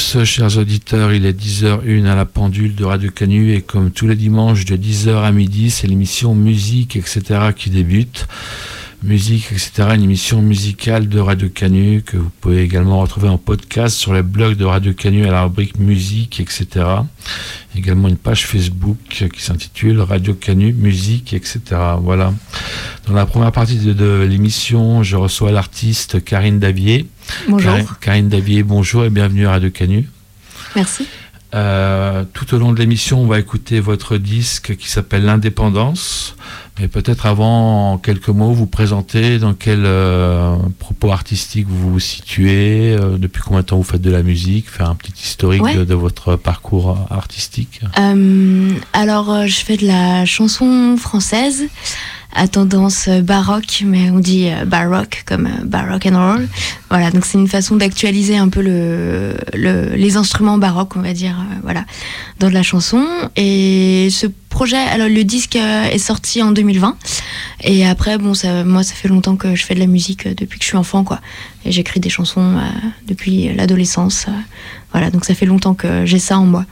Chers auditeurs. Il est 10h01 à la pendule de Radio Canu et comme tous les dimanches de 10h à midi, c'est l'émission Musique, etc. qui débute. Musique, etc. Une émission musicale de Radio Canu que vous pouvez également retrouver en podcast sur les blogs de Radio Canu à la rubrique Musique, etc. Également une page Facebook qui s'intitule Radio Canu Musique, etc. Voilà. Dans la première partie de, l'émission, je reçois l'artiste Karine Davier. Bonjour. Karine, Davier, bonjour et bienvenue à Radio Canu. Merci. Euh, tout au long de l'émission, on va écouter votre disque qui s'appelle L'Indépendance. Mais peut-être avant, en quelques mots, vous présenter dans quel euh, propos artistique vous vous situez, euh, depuis combien de temps vous faites de la musique, faire un petit historique de, votre parcours artistique. alors, je fais de la chanson française à tendance baroque, mais on dit euh, baroque comme euh, baroque and roll. Voilà, donc c'est une façon d'actualiser un peu le, les instruments baroques, on va dire, euh, voilà, dans de la chanson. Et ce projet, alors le disque est sorti en 2020. Et après, bon, ça, moi, ça fait longtemps que je fais de la musique depuis que je suis enfant, quoi. Et j'écris des chansons depuis l'adolescence. voilà, donc ça fait longtemps que j'ai ça en moi.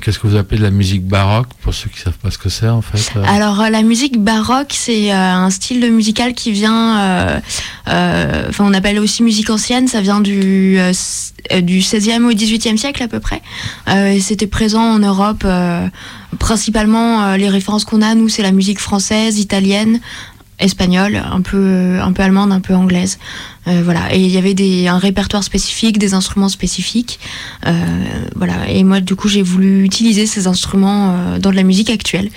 Qu'est-ce que vous appelez de la musique baroque pour ceux qui ne savent pas ce que c'est en fait euh Alors euh, la musique baroque c'est euh, un style musical qui vient, enfin on appelle aussi musique ancienne, ça vient du du 16e au 18e siècle à peu près. C'était présent en Europe, principalement les références qu'on a nous c'est la musique française, italienne, espagnole, un peu, un peu allemande, un peu anglaise. Euh, voilà. Et il y avait des, un répertoire spécifique, des instruments spécifiques. Euh, voilà. Et moi, du coup, j'ai voulu utiliser ces instruments euh, dans de la musique actuelle.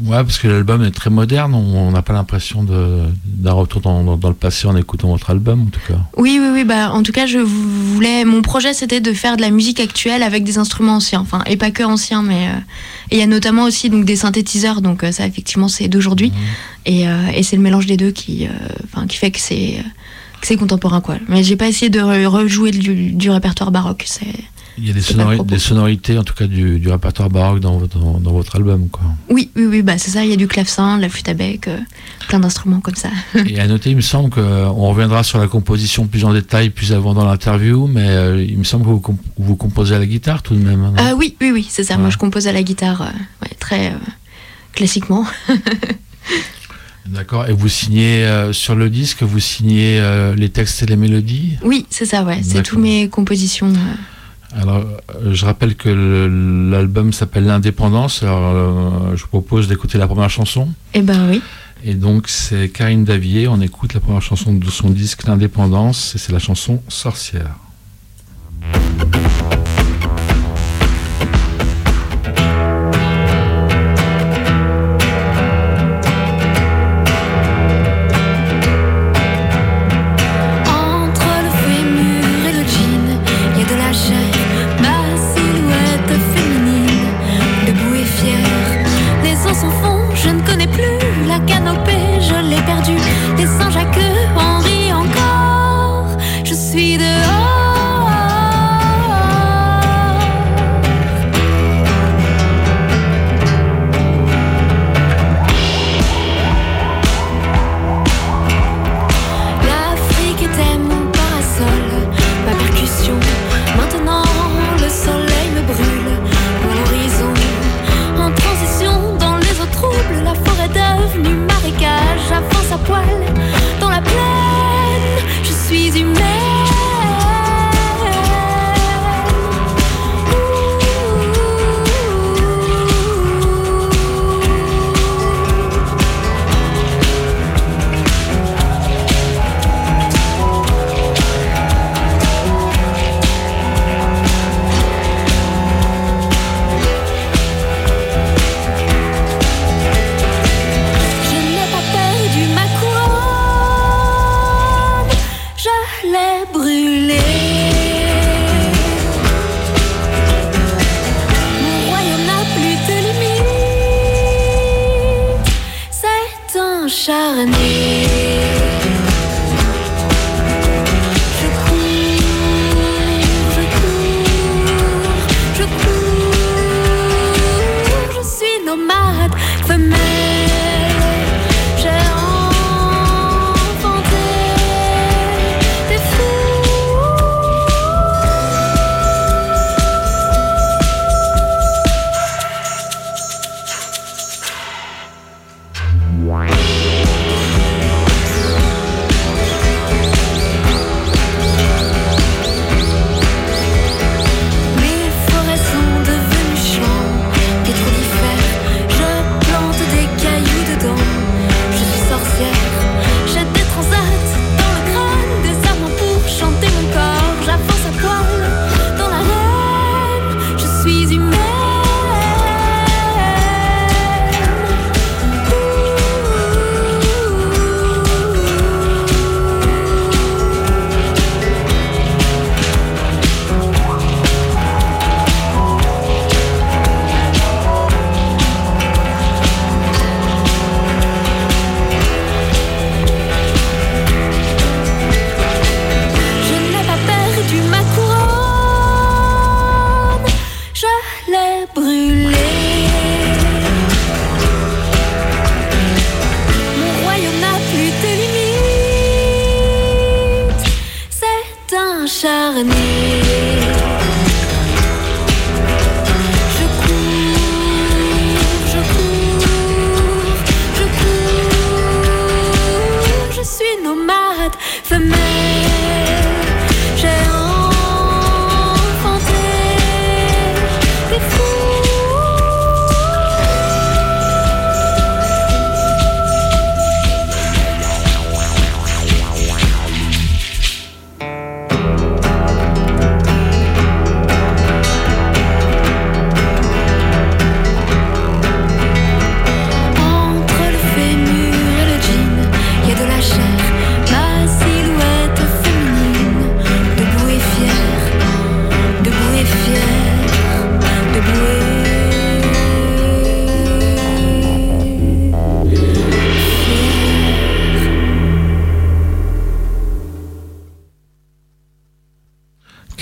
Ouais, parce que l'album est très moderne. On n'a pas l'impression d'un retour dans, dans, le passé en écoutant votre album, en tout cas. Oui, oui, oui. Bah, en tout cas, je voulais. Mon projet, c'était de faire de la musique actuelle avec des instruments anciens. Enfin, et pas que anciens, mais. et il y a notamment aussi donc des synthétiseurs. Donc ça, effectivement, c'est d'aujourd'hui. Mmh. Et, et c'est le mélange des deux qui, enfin, qui fait que c'est c'est contemporain quoi. Mais j'ai pas essayé de rejouer du, répertoire baroque. C'est il y a des, sonorités, en tout cas du, répertoire baroque dans votre, dans, votre album, quoi. Oui, oui, oui, bah c'est ça. Il y a du clavecin, de la flûte à bec, euh, plein d'instruments comme ça. Et à noter, il me semble qu'on euh, reviendra sur la composition plus en détail plus avant dans l'interview, mais euh, il me semble que vous, vous, composez à la guitare tout de même. Ah oui, oui, oui, c'est ça. Moi, je compose à la guitare, très classiquement. D'accord. Et vous signez euh, sur le disque, vous signez euh, les textes et les mélodies? Oui, c'est ça, ouais. C'est toutes mes compositions. Euh. Alors, je rappelle que l'album s'appelle L'Indépendance. Alors, je vous propose d'écouter la première chanson. Eh ben oui. Et donc, c'est Karine Davier. On écoute la première chanson de son disque L'Indépendance. Et c'est la chanson Sorcière.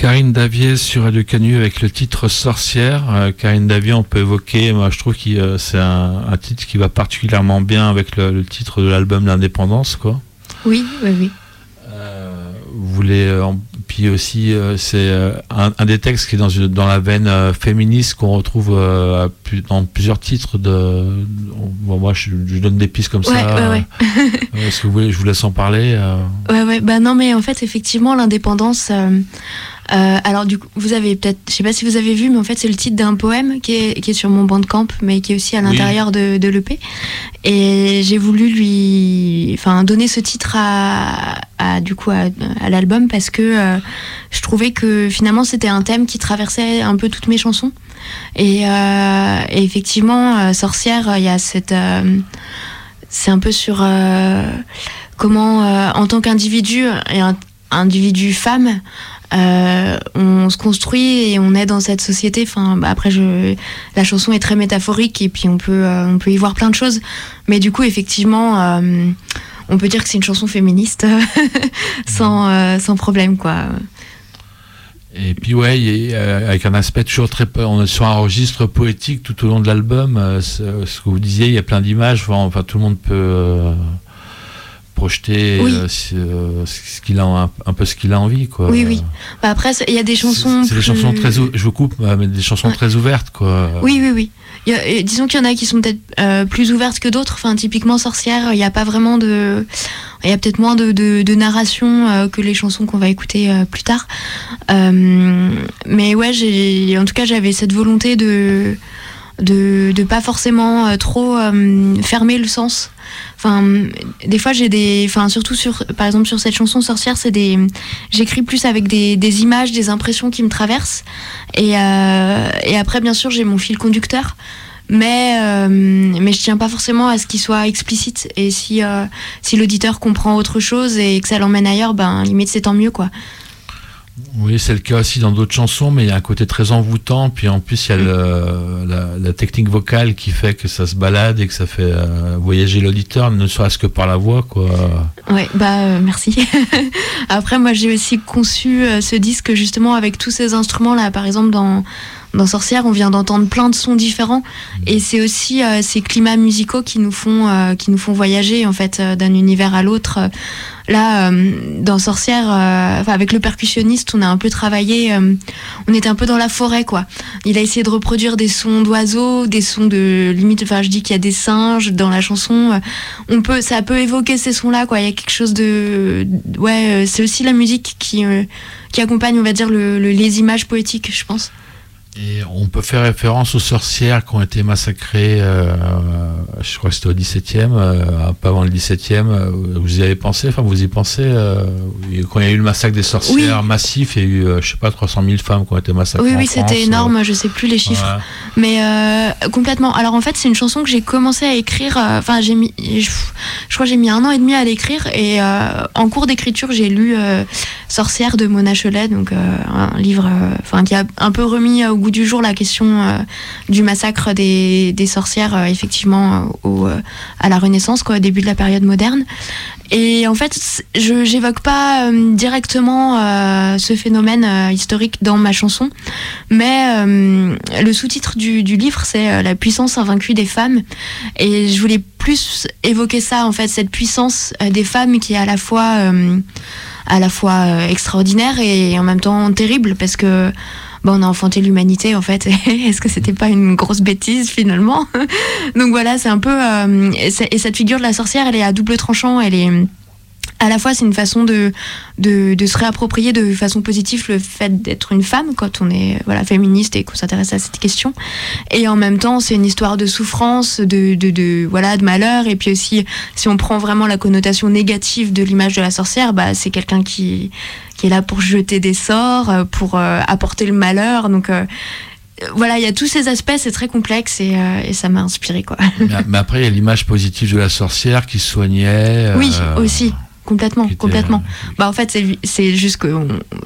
Davier sur Radio Canu avec le titre Sorcière. Euh, Karine Davier, on peut évoquer, moi je trouve que euh, c'est un, titre qui va particulièrement bien avec le, titre de l'album L'Indépendance, quoi. Oui, oui, oui. Euh, vous voulez, puis aussi, c'est un, des textes qui est dans, dans la veine féministe qu'on retrouve dans plusieurs titres de. moi, je, donne des pistes comme ça. Ouais, ouais. Est-ce que vous voulez, je vous laisse en parler Ouais, ouais. Bah non, mais en fait, effectivement, l'indépendance. Euh, alors du coup, vous avez peut-être, je sais pas si vous avez vu, mais en fait c'est le titre d'un poème qui est, qui est sur mon bandcamp, mais qui est aussi à l'intérieur de, de l'EP. Et j'ai voulu lui, enfin donner ce titre à, à du coup à, l'album parce que euh, je trouvais que finalement c'était un thème qui traversait un peu toutes mes chansons. Et, euh, et effectivement, sorcière, il y a cette, c'est un peu sur comment en tant qu'individu et un individu femme euh, on se construit et on est dans cette société. Enfin, bah, après, je, la chanson est très métaphorique et puis on peut, euh, on peut y voir plein de choses. Mais du coup, effectivement, euh, on peut dire que c'est une chanson féministe sans, sans problème, quoi. Et puis ouais, avec un aspect toujours très, on est sur un registre poétique tout au long de l'album. ce que vous disiez, il y a plein d'images. Enfin, tout le monde peut projeter euh, euh, ce qu'il a un, peu ce qu'il a envie quoi. Oui oui. Bah après il y a des chansons c'est des chansons très je vous coupe mais des chansons très ouvertes quoi. Oui oui oui. Disons qu'il y en a qui sont peut-être euh, plus ouvertes que d'autres. Enfin typiquement sorcière, il n'y a pas vraiment de il y a peut-être moins de, de, narration que les chansons qu'on va écouter plus tard. mais ouais, j'ai en tout cas j'avais cette volonté de de de pas forcément trop fermer le sens Enfin, des fois j'ai des, enfin surtout sur, par exemple sur cette chanson Sorcière, c'est des, j'écris plus avec des, des, images, des impressions qui me traversent. Et, euh, et après bien sûr j'ai mon fil conducteur, mais euh, mais je tiens pas forcément à ce qu'il soit explicite. Et si euh, si l'auditeur comprend autre chose et que ça l'emmène ailleurs, ben limite c'est tant mieux quoi. Oui, c'est le cas aussi dans d'autres chansons, mais il y a un côté très envoûtant. Puis en plus, il y a le, la, technique vocale qui fait que ça se balade et que ça fait euh, voyager l'auditeur, ne serait-ce que par la voix, quoi. Ouais, bah euh, merci. Après, moi, j'ai aussi conçu euh, ce disque justement avec tous ces instruments là. Par exemple, dans dans Sorcière, on vient d'entendre plein de sons différents, mmh. et c'est aussi ces climats musicaux qui nous font qui nous font voyager en fait d'un univers à l'autre. Là, euh, dans Sorcière, euh, avec le percussionniste, on a un peu travaillé. Euh, on était un peu dans la forêt, quoi. Il a essayé de reproduire des sons d'oiseaux, des sons de limite. Enfin, je dis qu'il y a des singes dans la chanson. on peut, ça peut évoquer ces sons-là, quoi. Il y a quelque chose de, ouais. c'est aussi la musique qui qui accompagne, on va dire, les images poétiques, je pense. Et on peut faire référence aux sorcières qui ont été massacrées, euh, je crois que c'était au 17e, euh, pas avant le 17e. Euh, vous y avez pensé Enfin, vous y pensez Quand il y a eu le massacre des sorcières massif, il y a eu, je sais pas, 300 000 femmes qui ont été massacrées. Oui, oui, c'était énorme, je sais plus les chiffres. Mais complètement. Alors en fait, c'est une chanson que j'ai commencé à écrire, enfin, j'ai mis, je, crois j'ai mis un an et demi à l'écrire, et en cours d'écriture, j'ai lu Sorcière de Mona Cholet, donc un livre enfin qui a un peu remis au goût du jour la question du massacre des, sorcières, effectivement, au, à la Renaissance, au début de la période moderne. Et en fait, je j'évoque pas euh, directement euh, ce phénomène euh, historique dans ma chanson, mais le sous-titre du, livre, c'est La puissance invaincue des femmes. Et je voulais plus évoquer ça, en fait, cette puissance des femmes qui est à la fois extraordinaire et en même temps terrible, parce que on a enfanté l'humanité en fait. Est-ce que c'était pas une grosse bêtise finalement? Donc voilà, c'est un peu euh, et, cette figure de la sorcière, elle est à double tranchant. Elle est à la fois c'est une façon de, de, se réapproprier de façon positive le fait d'être une femme quand on est voilà féministe et qu'on s'intéresse à cette question et en même temps c'est une histoire de souffrance de, de, de, voilà de malheur et puis aussi si on prend vraiment la connotation négative de l'image de la sorcière bah c'est quelqu'un qui qui est là pour jeter des sorts pour euh, apporter le malheur donc euh, voilà, il y a tous ces aspects, c'est très complexe et, euh, et ça m'a inspiré quoi. mais, après, il y a l'image positive de la sorcière qui soignait. Oui, aussi. Complètement, complètement. Bah en fait c'est juste que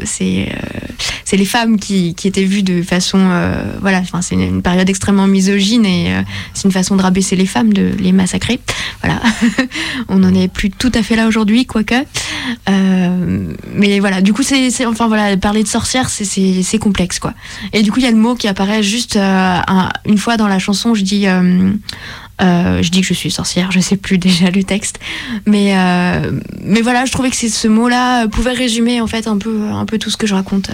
c'est euh, c'est les femmes qui, qui étaient vues de façon euh, voilà enfin c'est une, période extrêmement misogyne et euh, c'est une façon de rabaisser les femmes de les massacrer. Voilà. On n'en est plus tout à fait là aujourd'hui quoique. Mais voilà du coup c'est enfin voilà parler de sorcière c'est c'est complexe quoi. Et du coup il y a le mot qui apparaît juste une fois dans la chanson je dis euh, je dis que je suis sorcière, je sais plus déjà le texte, mais euh, mais voilà, je trouvais que ce mot-là pouvait résumer en fait un peu un peu tout ce que je raconte.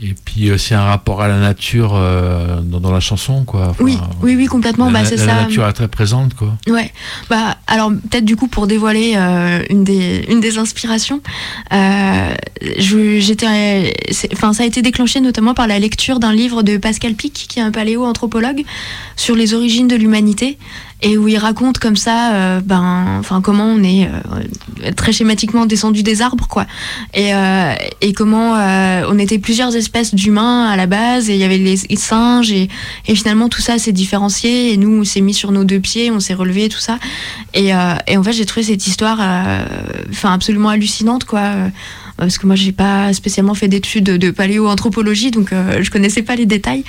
Euh. Et puis aussi un rapport à la nature euh, dans, la chanson, quoi. oui, oui, oui, complètement. La, bah, c'est ça. La nature est très présente, quoi. Ouais. Bah, alors peut-être du coup pour dévoiler euh, une des une des inspirations, euh, j'étais, enfin ça a été déclenché notamment par la lecture d'un livre de Pascal Pic, qui est un paléo-anthropologue, sur les origines de l'humanité et où il raconte comme ça euh, ben enfin comment on est euh, très schématiquement descendu des arbres quoi. Et, euh, et comment on était plusieurs espèces d'humains à la base et il y avait les, singes et, et, finalement tout ça s'est différencié et nous on s'est mis sur nos deux pieds on s'est relevé tout ça. Et, et en fait j'ai trouvé cette histoire enfin absolument hallucinante quoi parce que moi j'ai pas spécialement fait d'études de paléoanthropologie, donc euh, je connaissais pas les détails.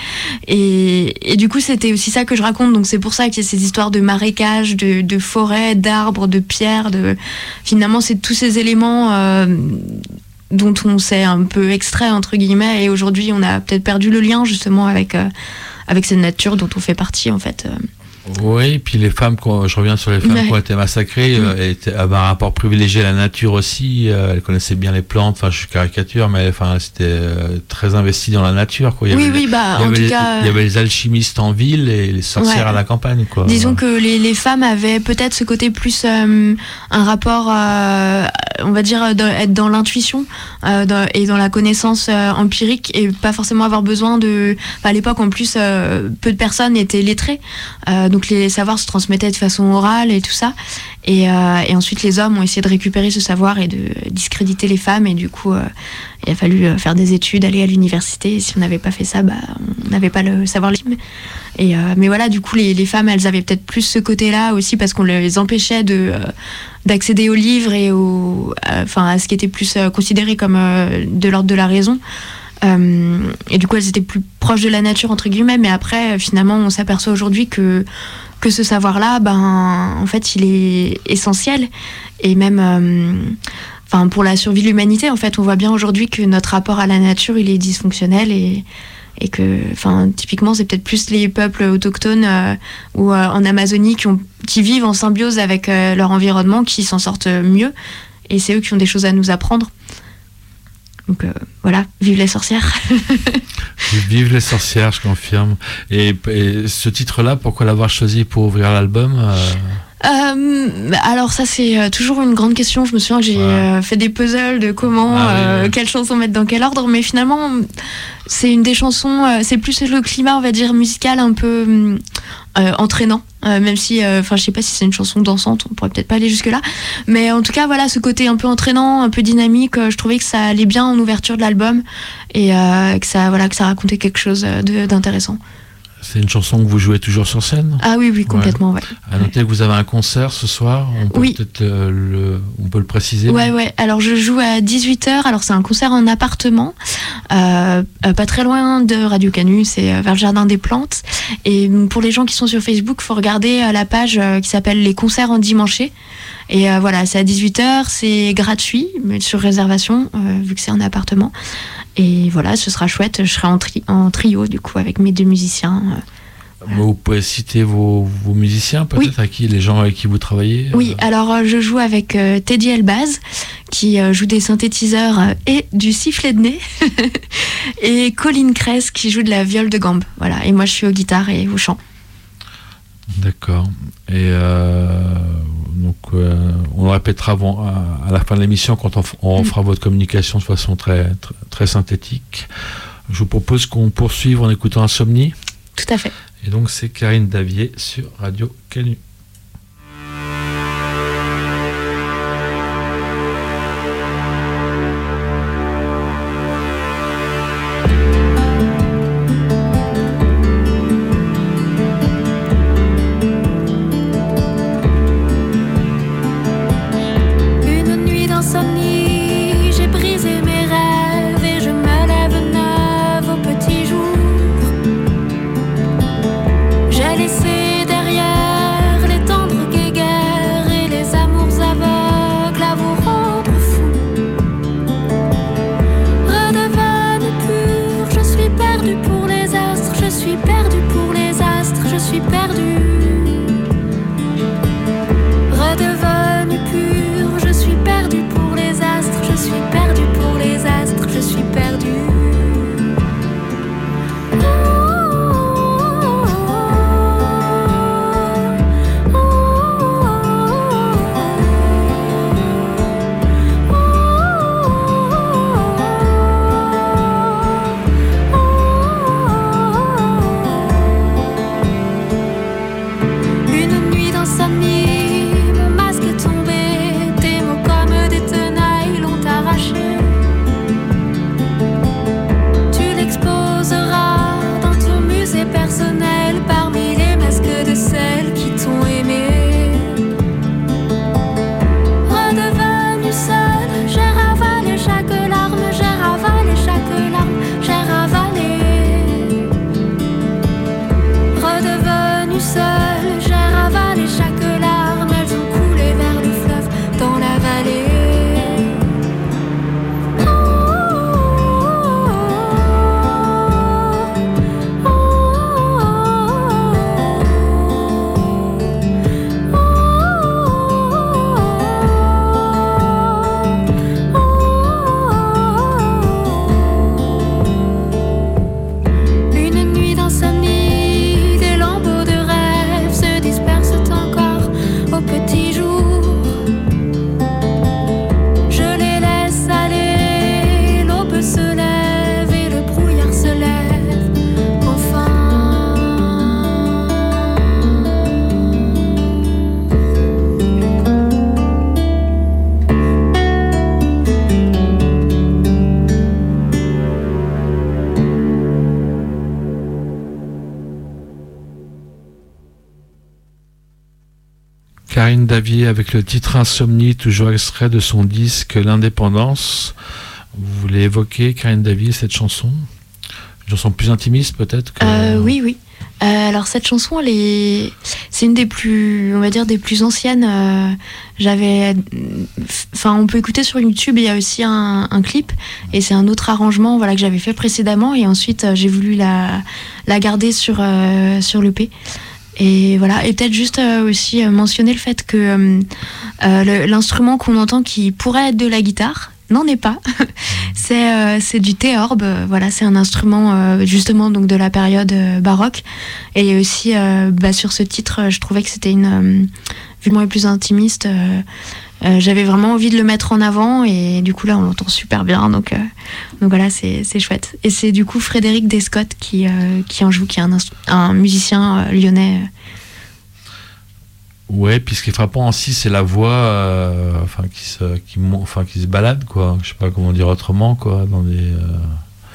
Et, et du coup c'était aussi ça que je raconte, donc c'est pour ça qu'il y a ces histoires de marécages, de, de forêts, d'arbres, de pierres, de finalement c'est tous ces éléments. Euh, dont on s'est un peu extrait entre guillemets et aujourd'hui on a peut-être perdu le lien justement avec euh, avec cette nature dont on fait partie en fait. Oui, puis les femmes, je reviens sur les femmes qui ont été massacrées, mm. euh, avaient un rapport privilégié à la nature aussi. Euh, elles connaissaient bien les plantes. Enfin, je suis caricature, mais enfin, c'était euh, très investi dans la nature. Quoi. Il y oui, oui, bah, en tout cas. Il y avait les alchimistes en ville et les sorcières à la campagne. Quoi. Disons que les, les femmes avaient peut-être ce côté plus un rapport, on va dire, être dans l'intuition et dans la connaissance empirique et pas forcément avoir besoin de. à l'époque, en plus, peu de personnes étaient lettrées. Donc les savoirs se transmettaient de façon orale et tout ça. Et, euh, ensuite, les hommes ont essayé de récupérer ce savoir et de discréditer les femmes. Et du coup, euh, il a fallu euh, faire des études, aller à l'université. Et si on n'avait pas fait ça, bah, on n'avait pas le savoir libre. Et mais voilà, du coup, les, femmes, elles avaient peut-être plus ce côté-là aussi parce qu'on les empêchait de d'accéder aux livres et enfin, à ce qui était plus considéré comme de l'ordre de la raison. Euh, et du coup, elles étaient plus proches de la nature, entre guillemets. Mais après, finalement, on s'aperçoit aujourd'hui que, que ce savoir-là, ben, en fait, il est essentiel. Et même, euh, enfin, pour la survie de l'humanité, en fait, on voit bien aujourd'hui que notre rapport à la nature, il est dysfonctionnel et, et que, enfin, typiquement, c'est peut-être plus les peuples autochtones euh, ou en Amazonie qui, ont, qui vivent en symbiose avec leur environnement qui s'en sortent mieux. Et c'est eux qui ont des choses à nous apprendre. Donc euh, voilà, vive les sorcières. vive les sorcières, je confirme. Et, ce titre-là, pourquoi l'avoir choisi pour ouvrir l'album euh? Euh, alors ça c'est toujours une grande question. Je me souviens que j'ai fait des puzzles de comment, ah quelle chanson mettre dans quel ordre, mais finalement c'est une des chansons, c'est plus le climat on va dire musical un peu entraînant, euh, même si, euh, enfin, je sais pas si c'est une chanson dansante, on pourrait peut-être pas aller jusque là, mais en tout cas, voilà, ce côté un peu entraînant, un peu dynamique, je trouvais que ça allait bien en ouverture de l'album et que ça, voilà, que ça racontait quelque chose d'intéressant. C'est une chanson que vous jouez toujours sur scène Ah oui, oui, complètement, ouais. À noter que vous avez un concert ce soir. On peut Oui. peut-être euh, le, on peut le préciser. Ouais, ouais. Alors, je joue à 18h. Alors, c'est un concert en appartement, euh, euh, pas très loin de Radio Canu, c'est vers le Jardin des Plantes. Et pour les gens qui sont sur Facebook, faut regarder la page qui s'appelle Les concerts en dimanché. Et euh, voilà, c'est à 18h, c'est gratuit, mais sur réservation, vu que c'est un appartement. Et voilà, ce sera chouette. Je serai en, tri- en trio, du coup, avec mes deux musiciens. euh. Vous pouvez citer vos, vos musiciens, peut-être, à qui les gens avec qui vous travaillez Oui, euh, alors euh, je joue avec euh, Teddy Elbaz, qui joue des synthétiseurs et du sifflet de nez, et Colin Kress, qui joue de la viole de gambe. Voilà, et moi je suis aux guitares et au chant. D'accord. Et donc, euh, on le répétera avant, à, à la fin de l'émission quand on, Mm. fera votre communication de façon très, très, très synthétique. Je vous propose qu'on poursuive en écoutant Insomnie. Tout à fait. Et donc, c'est Karine Davier sur Radio Canu. Karine Davier avec le titre Insomnie, toujours extrait de son disque L'Indépendance. Vous voulez évoquer, Karine Davier, cette chanson? Une chanson plus intimiste peut-être Euh, oui, oui. Euh, alors cette chanson, c'est une des plus, on va dire, des plus anciennes. euh, J'avais, enfin, on peut écouter sur YouTube. Il y a aussi un, clip et c'est un autre arrangement, voilà, que j'avais fait précédemment et ensuite j'ai voulu la, garder sur euh, sur l'EP. Et voilà, et peut-être juste euh, aussi euh, mentionner le fait que euh, le- l'instrument qu'on entend qui pourrait être de la guitare n'en est pas. c'est du théorbe, voilà, c'est un instrument justement donc de la période baroque. Et aussi bah, sur ce titre, je trouvais que c'était une, vu que moi est plus intimiste, euh, j'avais vraiment envie de le mettre en avant et du coup là on l'entend super bien, donc euh, donc voilà c'est c'est chouette. Et c'est du coup Frédéric Descott qui euh, qui en joue, qui est un, un musicien lyonnais. Ouais, puis ce qui est frappant aussi, c'est la voix, enfin qui se, qui, enfin qui se balade quoi. Je sais pas comment dire autrement quoi, dans des.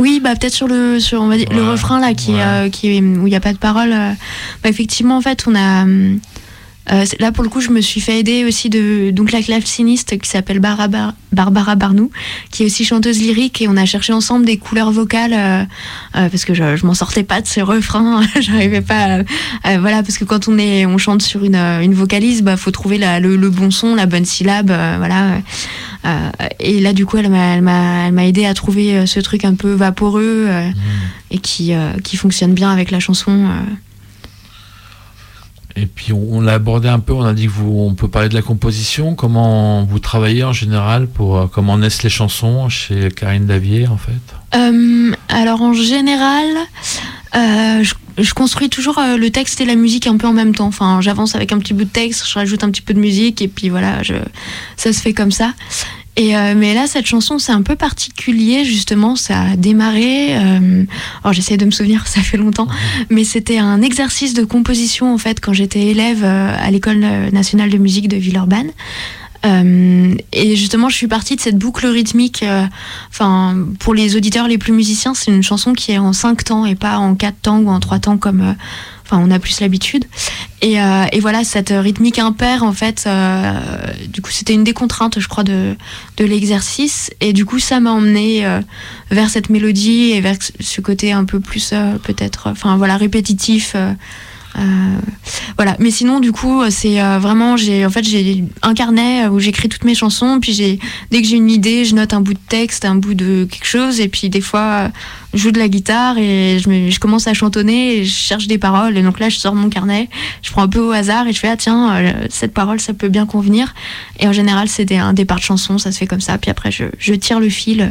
Oui, bah peut-être sur le sur on va dire le refrain là qui ouais. euh, qui où il n'y a pas de parole. euh, bah, effectivement en fait on a hum, euh, là pour le coup je me suis fait aider aussi de donc la claveciniste qui s'appelle Barbara, Barbara Barnou qui est aussi chanteuse lyrique et on a cherché ensemble des couleurs vocales euh, euh, parce que je, je m'en sortais pas de ces refrains j'arrivais pas à- voilà parce que quand on est on chante sur une, euh, une vocalise bah faut trouver la- le, le bon son la bonne syllabe voilà Euh, et là du coup elle m'a elle m'a elle m'a aidé à trouver ce truc un peu vaporeux euh, et qui euh, qui fonctionne bien avec la chanson euh. Et puis on, l'a abordé un peu, on a dit que vous, on peut parler de la composition, comment vous travaillez en général pour euh, comment naissent les chansons chez Karine Davier en fait? Euh, alors en général, euh, je, construis toujours le texte et la musique un peu en même temps. Enfin, j'avance avec un petit bout de texte, je rajoute un petit peu de musique et puis voilà, ça se fait comme ça. Et euh, mais là, cette chanson, c'est un peu particulier justement. Ça a démarré. Euh, alors j'essaie de me souvenir, ça fait longtemps, mais c'était un exercice de composition en fait quand j'étais élève euh, à l'école nationale de musique de Villeurbanne. Euh, et justement, je suis partie de cette boucle rythmique. euh, Enfin, pour les auditeurs les plus musiciens, c'est une chanson qui est en cinq temps et pas en quatre temps ou en trois temps comme, euh, enfin, on a plus l'habitude. Et, euh, et voilà, cette rythmique impaire, en fait, euh, du coup, c'était une des contraintes, je crois, de, de l'exercice. Et du coup, ça m'a emmené euh, vers cette mélodie et vers ce côté un peu plus, euh, peut-être, enfin, voilà, répétitif. Euh, voilà, mais sinon du coup c'est euh, vraiment j'ai en fait j'ai un carnet où j'écris toutes mes chansons. Puis j'ai dès que j'ai une idée je note un bout de texte un bout de quelque chose. Et puis des fois je joue de la guitare et je, me- je commence à chantonner et je cherche des paroles. Et donc là je sors mon carnet je prends un peu au hasard et je fais ah tiens euh, cette parole ça peut bien convenir. Et en général c'est un départ de chanson ça se fait comme ça. Puis après je, je tire le fil.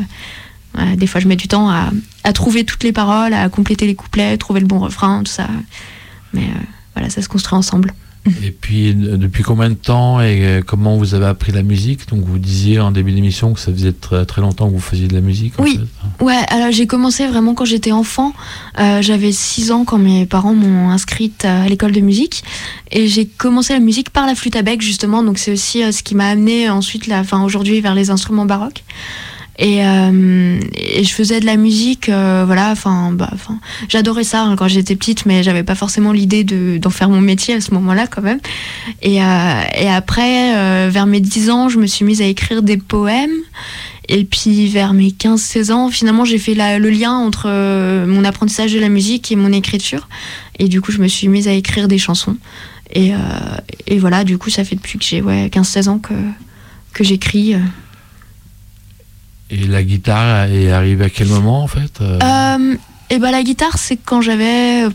Des fois je mets du temps à, à trouver toutes les paroles à compléter les couplets trouver le bon refrain tout ça mais euh, voilà ça se construit ensemble Et puis depuis combien de temps et euh, comment vous avez appris la musique? Donc vous disiez en début d'émission que ça faisait très, très longtemps que vous faisiez de la musique. en Oui. fait. Ouais, alors j'ai commencé vraiment quand j'étais enfant. Euh, J'avais 6 ans quand mes parents m'ont inscrite à l'école de musique. Et j'ai commencé la musique par la flûte à bec, justement. Donc c'est aussi ce qui m'a amené ensuite, la, enfin, aujourd'hui, vers les instruments baroques. Et, euh, et je faisais de la musique, euh, voilà, enfin, bah, j'adorais ça hein, quand j'étais petite, mais j'avais pas forcément l'idée de- d'en faire mon métier à ce moment-là quand même. Et, euh, après, vers mes 10 ans, je me suis mise à écrire des poèmes. Et puis vers mes 15-16 ans, finalement, j'ai fait le lien entre mon apprentissage de la musique et mon écriture. Et du coup, je me suis mise à écrire des chansons. Et, voilà, du coup, ça fait depuis que j'ai ouais, 15-16 ans que j'écris. Et la guitare est arrivée à quel moment en fait euh, Euh, et bah la guitare, c'est quand j'avais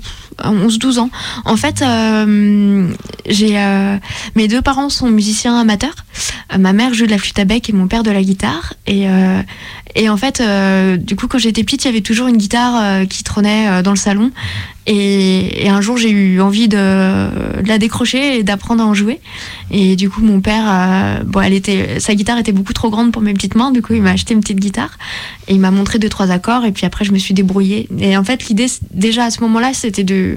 11-12 ans. En fait, euh, j'ai euh, mes deux parents sont musiciens amateurs. Euh, ma mère joue de la flûte à bec et mon père de la guitare. Et, en fait, du coup, quand j'étais petite, il y avait toujours une guitare qui trônait dans le salon. Et, un jour, j'ai eu envie de, de la décrocher et d'apprendre à en jouer. Et du coup, mon père, bon, elle était, sa guitare était beaucoup trop grande pour mes petites mains. Du coup, il m'a acheté une petite guitare et il m'a montré deux trois accords. Et puis après, je me suis débrouillée. Et en fait, l'idée, déjà à ce moment-là, c'était de,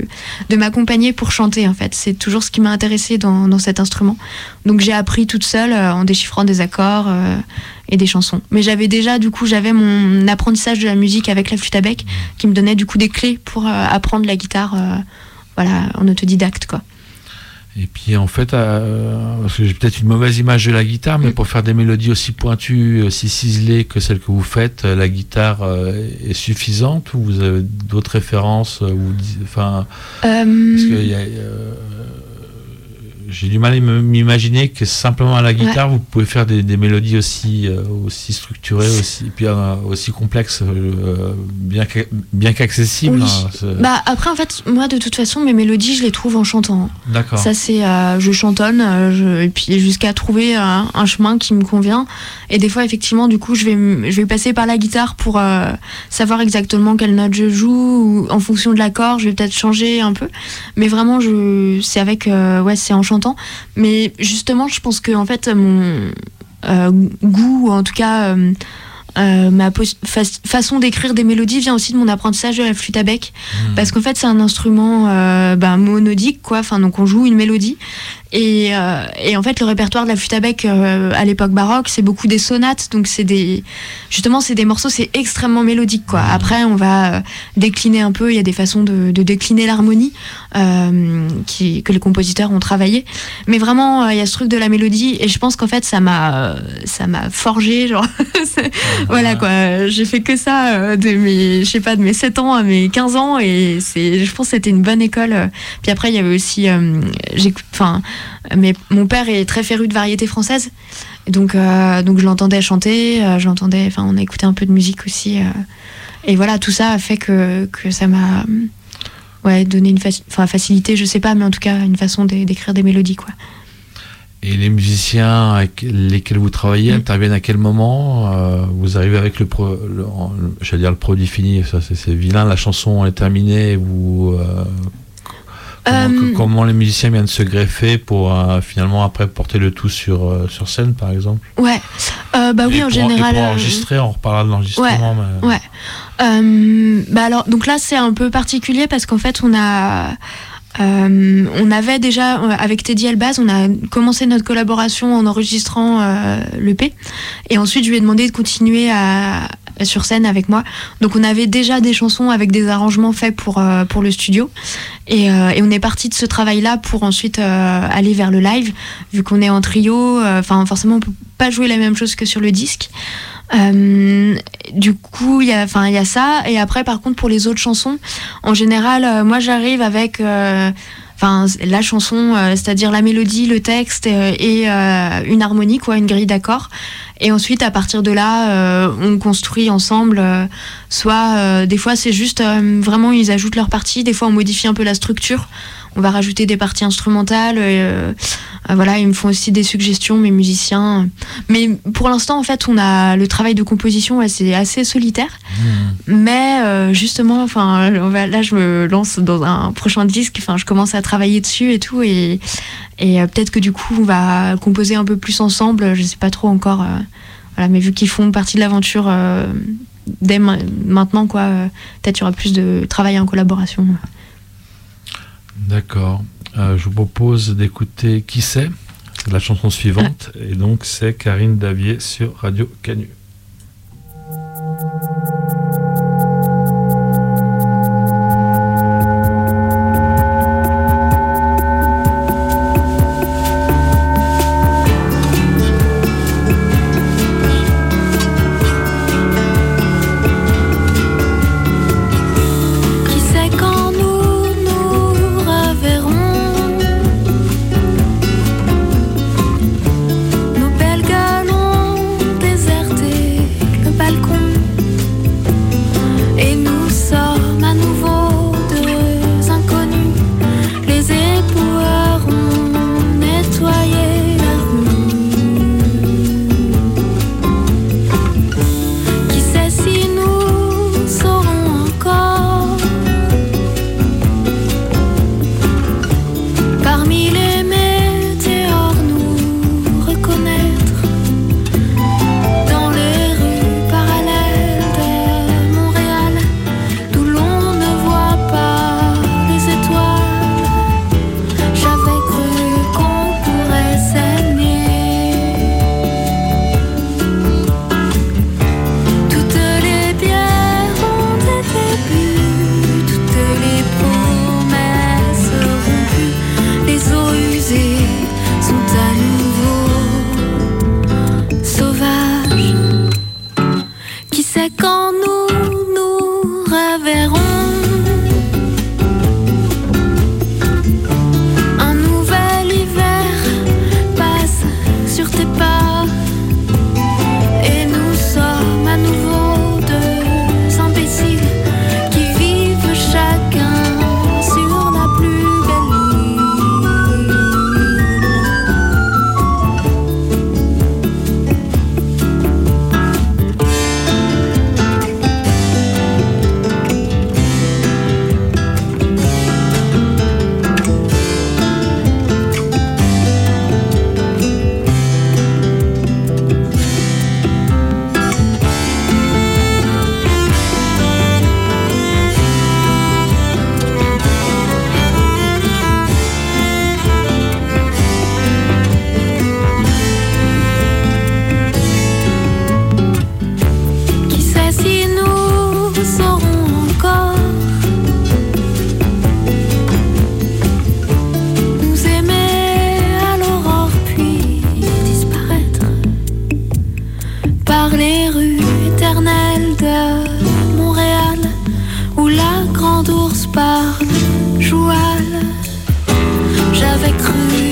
de m'accompagner pour chanter. En fait, c'est toujours ce qui m'a intéressé dans, dans cet instrument. Donc, j'ai appris toute seule euh, en déchiffrant des accords euh, et des chansons. Mais j'avais déjà, du coup, j'avais mon apprentissage de la musique avec la flûte à bec qui me donnait du coup des clés pour euh, apprendre la guitare. voilà, en autodidacte, quoi. Et puis en fait, euh, parce que j'ai peut-être une mauvaise image de la guitare, mais Mm. pour faire des mélodies aussi pointues, aussi ciselées que celles que vous faites, euh, la guitare euh, est suffisante ou vous avez d'autres références euh, ou enfin, parce que Euh, y a, euh, j'ai du mal à m'imaginer que simplement à la guitare vous pouvez faire des, des mélodies aussi euh, aussi structurées, aussi puis euh, aussi complexes, euh, bien bien qu'accessibles. Oui. hein, bah après en fait moi de toute façon mes mélodies je les trouve en chantant. D'accord. Ça c'est je chantonne je- et puis jusqu'à trouver un, chemin qui me convient et des fois effectivement du coup je vais je vais passer par la guitare pour savoir exactement quelle note je joue ou en fonction de l'accord je vais peut-être changer un peu mais vraiment je c'est avec ouais c'est en chantant mais justement je pense que en fait mon euh, goût ou en tout cas euh, euh, ma façon d'écrire des mélodies vient aussi de mon apprentissage de la flûte à bec, mmh. parce qu'en fait c'est un instrument euh, ben, monodique, quoi. Enfin, donc on joue une mélodie, et, euh, et, en fait, le répertoire de la flûte à bec euh, à l'époque baroque, c'est beaucoup des sonates. Donc, c'est des. Justement, c'est des morceaux, c'est extrêmement mélodique, quoi. Après, on va euh, décliner un peu. Il y a des façons de, de décliner l'harmonie euh, qui, que les compositeurs ont travaillé. Mais vraiment, il y a ce truc de la mélodie. Et je pense qu'en fait, ça m'a ça m'a forgé. Genre, voilà, quoi. J'ai fait que ça de mes, je sais pas, de mes 7 ans à mes 15 ans. Et je pense que c'était une bonne école. Puis après, il y avait aussi. enfin mais mon père est très féru de variété française. Donc, euh, donc je l'entendais chanter, euh, j'entendais, enfin, on a écouté un peu de musique aussi. Euh, et voilà, tout ça a fait que, que ça m'a ouais, donné une facilité, je sais pas, mais en tout cas, une façon d'écrire des mélodies, quoi. Et les musiciens avec lesquels vous travaillez mm. interviennent à quel moment Vous arrivez avec le, pro, le, dire le produit fini, ça c'est vilain, la chanson est terminée, vous euh, comment, les musiciens viennent se greffer pour euh, finalement après porter le tout sur, euh, sur scène, par exemple Ouais, bah oui, en général. pour enregistrer, on reparlera de l'enregistrement. Ouais. ouais. bah alors, donc là, c'est un peu particulier parce qu'en fait, on a. on avait déjà, avec Teddy Albaz, on a commencé notre collaboration en enregistrant l'EP. Et ensuite, je lui ai demandé de continuer à, sur scène avec moi. Donc on avait déjà des chansons avec des arrangements faits pour, euh, pour le studio. Et, euh, et on est parti de ce travail-là pour ensuite euh, aller vers le live, vu qu'on est en trio. Enfin, forcément, on peut pas jouer la même chose que sur le disque. du coup, il y a, enfin, il y a ça. Et après, par contre, pour les autres chansons, en général, moi, j'arrive avec enfin la chanson, c'est-à-dire la mélodie, le texte et une harmonie, quoi, une grille d'accords. Et ensuite, à partir de là, euh, on construit ensemble. Euh, soit, euh, des fois, c'est juste vraiment, ils ajoutent leur partie. Des fois, on modifie un peu la structure. On va rajouter des parties instrumentales. voilà, ils me font aussi des suggestions, mes musiciens. Mais pour l'instant, en fait, on a le travail de composition, c'est assez solitaire. Mmh. Mais justement, enfin, là, je me lance dans un prochain disque. Enfin, je commence à travailler dessus et tout. Et, et euh, peut-être que du coup, on va composer un peu plus ensemble. Je sais pas trop encore. Euh, voilà, mais vu qu'ils font partie de l'aventure euh, dès maintenant, quoi, peut-être il y aura plus de travail en collaboration. D'accord. je vous propose d'écouter Qui c'est? La chanson suivante. Et donc, c'est Karine Davier sur Radio Canu. j'avais cru.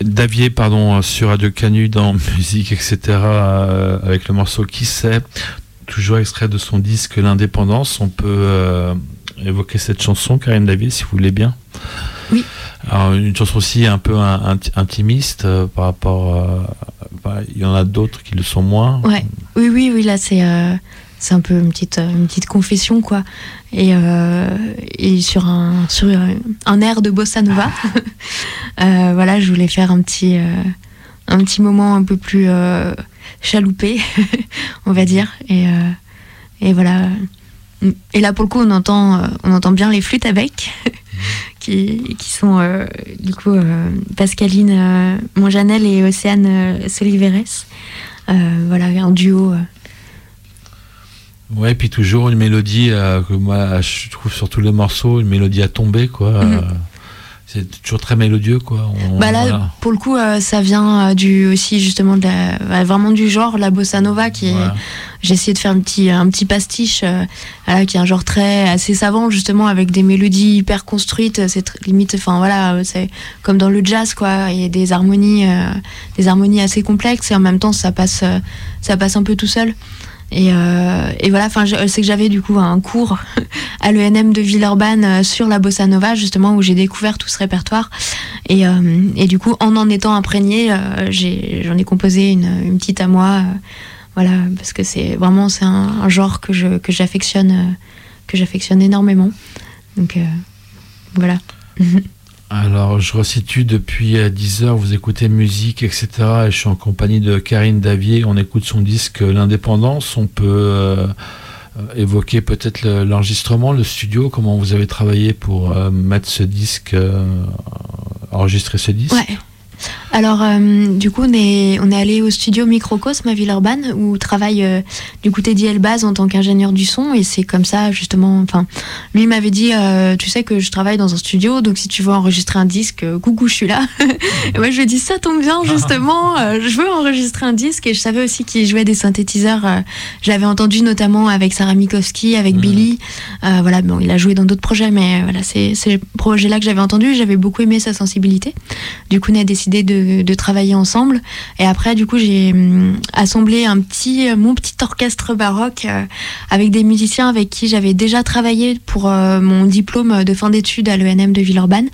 Davier, pardon, sur Radio Canu dans musique, etc., euh, avec le morceau Qui sait, toujours extrait de son disque L'Indépendance. On peut euh, évoquer cette chanson, Karine Davier, si vous voulez bien. Oui. Alors, une chanson aussi un peu intimiste euh, par rapport. Bah, il y en a d'autres qui le sont moins. Ouais. Oui, oui, oui, là, c'est c'est un peu une petite, une petite confession, quoi. Et, et sur, un, sur un air de bossa nova. Euh, voilà, je voulais faire un petit, euh, un petit moment un peu plus euh, chaloupé, on va dire. Et, et voilà. Et là, pour le coup, on entend, on entend bien les flûtes avec, qui, qui, sont du coup Pascaline Monjanel et Océane Soliveres. voilà, un duo. Ouais, puis toujours une mélodie que moi je trouve sur tous les morceaux, une mélodie à tomber, quoi. Mhm c'est toujours très mélodieux quoi. bah là, pour le coup, euh, ça vient euh, du aussi justement de la, vraiment du genre la bossa nova qui est. J'ai essayé de faire un petit un petit pastiche euh, qui est un genre très assez savant justement avec des mélodies hyper construites. C'est limite, enfin voilà, c'est comme dans le jazz quoi. Il y a des harmonies des harmonies assez complexes et en même temps ça passe ça passe un peu tout seul. Et, euh, et, voilà, enfin, c'est que j'avais du coup un cours à l'ENM de Villeurbanne euh, sur la bossa nova, justement, où j'ai découvert tout ce répertoire. Et, euh, du coup, en en étant imprégné, euh, j'en ai, composé une, petite à moi. voilà, parce que c'est vraiment c'est un, genre que que j'affectionne que j'affectionne énormément. Donc voilà. Alors, je resitue depuis 10 heures, vous écoutez musique, etc. Et je suis en compagnie de Karine Davier. On écoute son disque L'Indépendance. On peut euh, évoquer peut-être l'enregistrement, le studio, comment vous avez travaillé pour euh, mettre ce disque, euh, enregistrer ce disque? Alors, euh, du coup, on est, on est allé au studio Microcosme à Villeurbanne où travaille euh, du coup Teddy Elbaz en tant qu'ingénieur du son. Et c'est comme ça, justement. Enfin, lui m'avait dit euh, Tu sais que je travaille dans un studio, donc si tu veux enregistrer un disque, coucou, je suis là. et moi, je lui ai dit Ça tombe bien, justement. je veux enregistrer un disque. Et je savais aussi qu'il jouait des synthétiseurs. J'avais entendu notamment avec Sarah Mikowski, avec Billy. voilà, bon, il a joué dans d'autres projets, mais voilà, c'est ces projets-là que j'avais entendu. J'avais beaucoup aimé sa sensibilité. Du coup, on a décidé de de, travailler ensemble. Et après, du coup, j'ai hum, assemblé un petit, euh, mon petit orchestre baroque euh, avec des musiciens avec qui j'avais déjà travaillé pour euh, mon diplôme de fin d'études à l'ENM de Villeurbanne.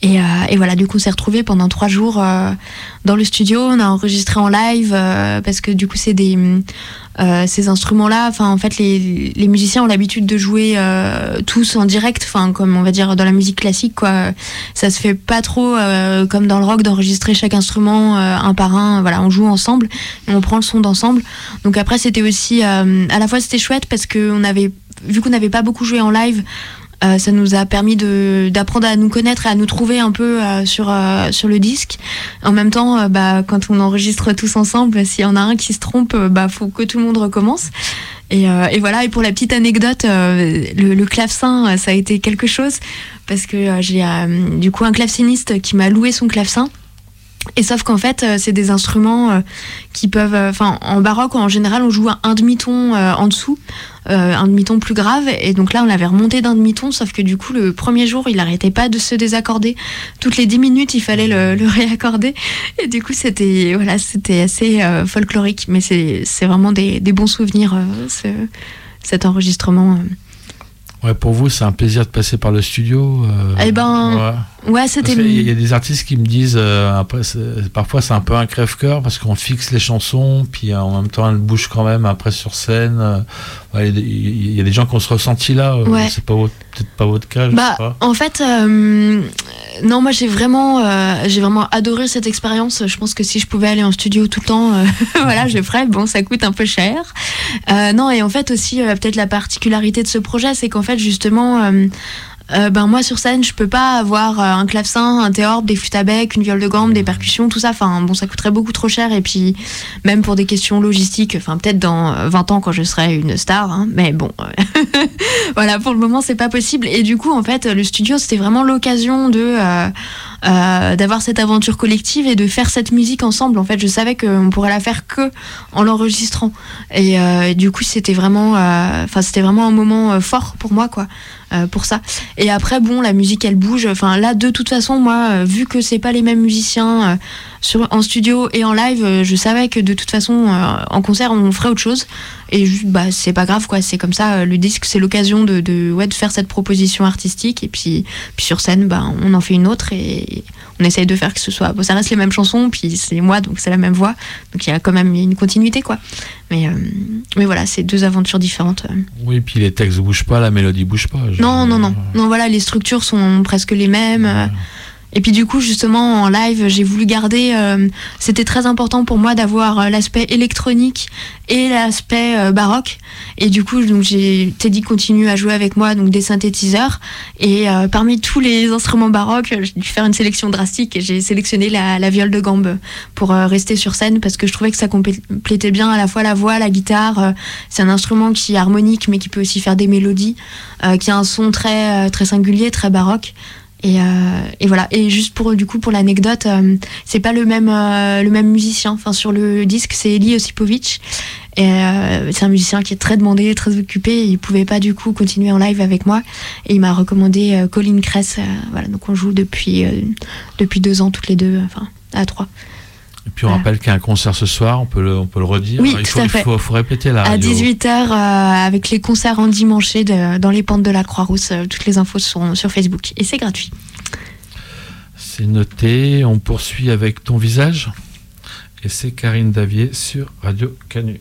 Et, et, voilà, du coup, on s'est retrouvé pendant trois jours dans le studio. On a enregistré en live parce que du coup, c'est des hum, euh, ces instruments-là, enfin en fait les, les musiciens ont l'habitude de jouer euh, tous en direct, enfin comme on va dire dans la musique classique quoi. Ça se fait pas trop euh, comme dans le rock d'enregistrer chaque instrument un par un. Voilà, on joue ensemble on prend le son d'ensemble. Donc après c'était aussi à la fois c'était chouette parce que on avait vu qu'on n'avait pas beaucoup joué en live, euh, ça nous a permis d'apprendre à nous connaître et à nous trouver un peu euh, sur, euh, sur le disque. En même temps, bah, quand on enregistre tous ensemble, s'il y en a un qui se trompe, bah faut que tout le monde recommence. Et, voilà. Et pour la petite anecdote, le, clavecin, ça a été quelque chose parce que j'ai du coup un claveciniste qui m'a loué son clavecin. Et sauf qu'en fait, c'est des instruments qui peuvent, enfin, en baroque en général, on joue un demi-ton en dessous. Euh, un demi-ton plus grave. Et donc là, on l'avait remonté d'un demi-ton, sauf que du coup, le premier jour, il n'arrêtait pas de se désaccorder. Toutes les dix minutes, il fallait le, réaccorder. Et du coup, c'était voilà, c'était assez euh, folklorique. Mais c'est vraiment des, bons souvenirs, euh, cet enregistrement. Ouais, pour vous, c'est un plaisir de passer par le studio. eh ben, ouais, c'était. Il y a des artistes qui me disent, après, parfois c'est un peu un crève-cœur parce qu'on fixe les chansons, puis en même temps elles bougent quand même après sur scène. Il y a des gens qui ont ce ressenti là. Euh, c'est pas peut-être pas votre cas. bah, en fait, euh, non, moi j'ai vraiment, euh, j'ai vraiment adoré cette expérience. Je pense que si je pouvais aller en studio tout le temps, voilà, je ferais. Bon, ça coûte un peu cher. non, et en fait aussi, peut-être la particularité de ce projet, c'est qu'en fait justement euh, ben moi sur scène je peux pas avoir euh, un clavecin, un théorbe, des flûtes à bec, une viole de gambe, des percussions, tout ça. Enfin bon ça coûterait beaucoup trop cher. Et puis même pour des questions logistiques, enfin peut-être dans 20 ans quand je serai une star, hein, mais bon voilà pour le moment c'est pas possible. Et du coup en fait le studio c'était vraiment l'occasion de d'avoir cette aventure collective et de faire cette musique ensemble. En fait, je savais qu'on pourrait la faire que en l'enregistrant. Et, et, du coup, c'était vraiment, enfin, c'était vraiment un moment fort pour moi, quoi. Euh, pour ça. Et après, bon, la musique, elle bouge. Enfin, là, de toute façon, moi, euh, vu que c'est pas les mêmes musiciens euh, sur, en studio et en live, je savais que de toute façon, en concert, on ferait autre chose. Et bah, c'est pas grave, quoi. C'est comme ça. Le disque, c'est l'occasion de, de, ouais, de faire cette proposition artistique. Et puis, puis sur scène, bah, on en fait une autre et on essaye de faire que ce soit. Bon, ça reste les mêmes chansons, puis c'est moi, donc c'est la même voix. Donc il y a quand même une continuité, quoi. Mais, euh, mais voilà, c'est deux aventures différentes. Euh. Oui, puis les textes bougent pas, la mélodie bouge pas. Non, non, non. Non, voilà, les structures sont presque les mêmes. Euh. Et puis du coup, justement, en live, j'ai voulu garder. Euh, c'était très important pour moi d'avoir euh, l'aspect électronique et l'aspect euh, baroque. Et du coup, donc Teddy continue à jouer avec moi donc des synthétiseurs. Et parmi tous les instruments baroques, j'ai dû faire une sélection drastique et j'ai sélectionné la, la, viole de gambe pour rester sur scène parce que je trouvais que ça complétait bien à la fois la voix, la guitare. C'est un instrument qui est harmonique mais qui peut aussi faire des mélodies, qui a un son très très singulier, très baroque. Et, euh, et, voilà. Et juste pour du coup pour l'anecdote, euh, c'est pas le même euh, le même musicien. Enfin sur le disque c'est Eli Osipovic. Et c'est un musicien qui est très demandé, très occupé. il pouvait pas du coup continuer en live avec moi. Et il m'a recommandé Colin Kress. voilà. Donc on joue depuis depuis deux ans toutes les deux. Enfin à trois. Et puis on rappelle qu'il y a un concert ce soir, on peut le, on peut le redire. Oui, il, faut, il faut, répéter là. À 18h, euh, avec les concerts en dimanche dans les pentes de la Croix-Rousse. Euh, toutes les infos sont sur Facebook et c'est gratuit. C'est noté. On poursuit avec ton visage. Et c'est Karine Davier sur Radio Canu.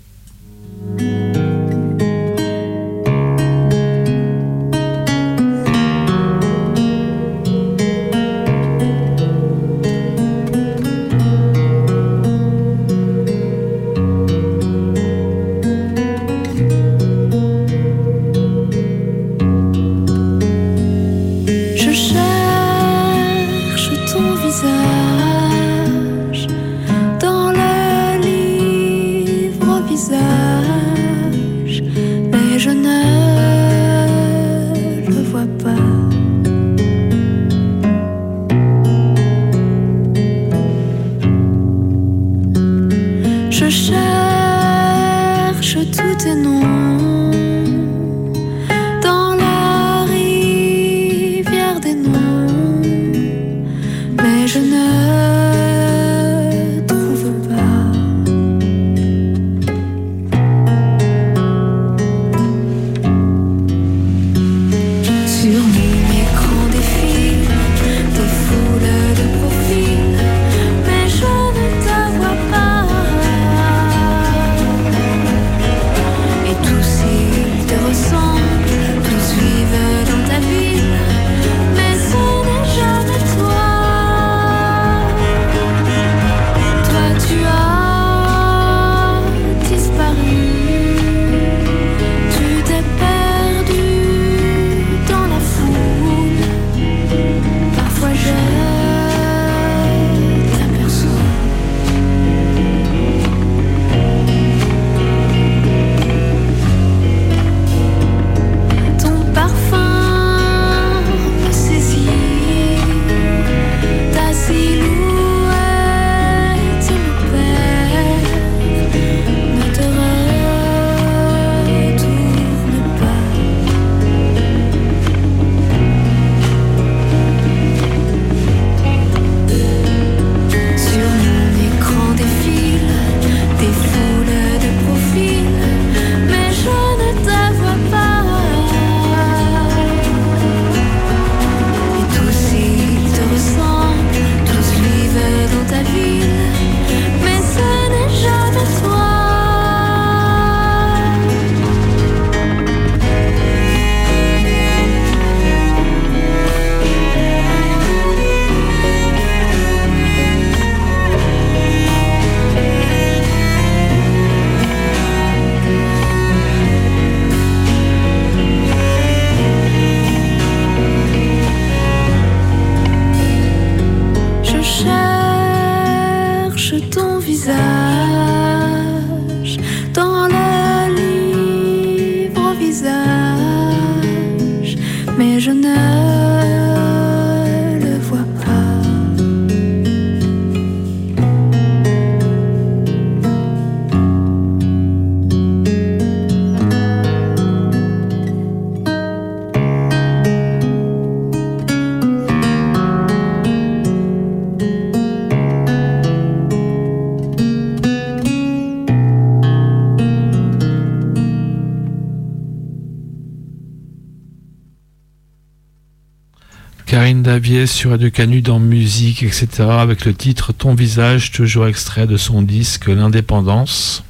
Davier sur Radio Canu dans musique, etc. avec le titre Ton visage, toujours extrait de son disque L'indépendance.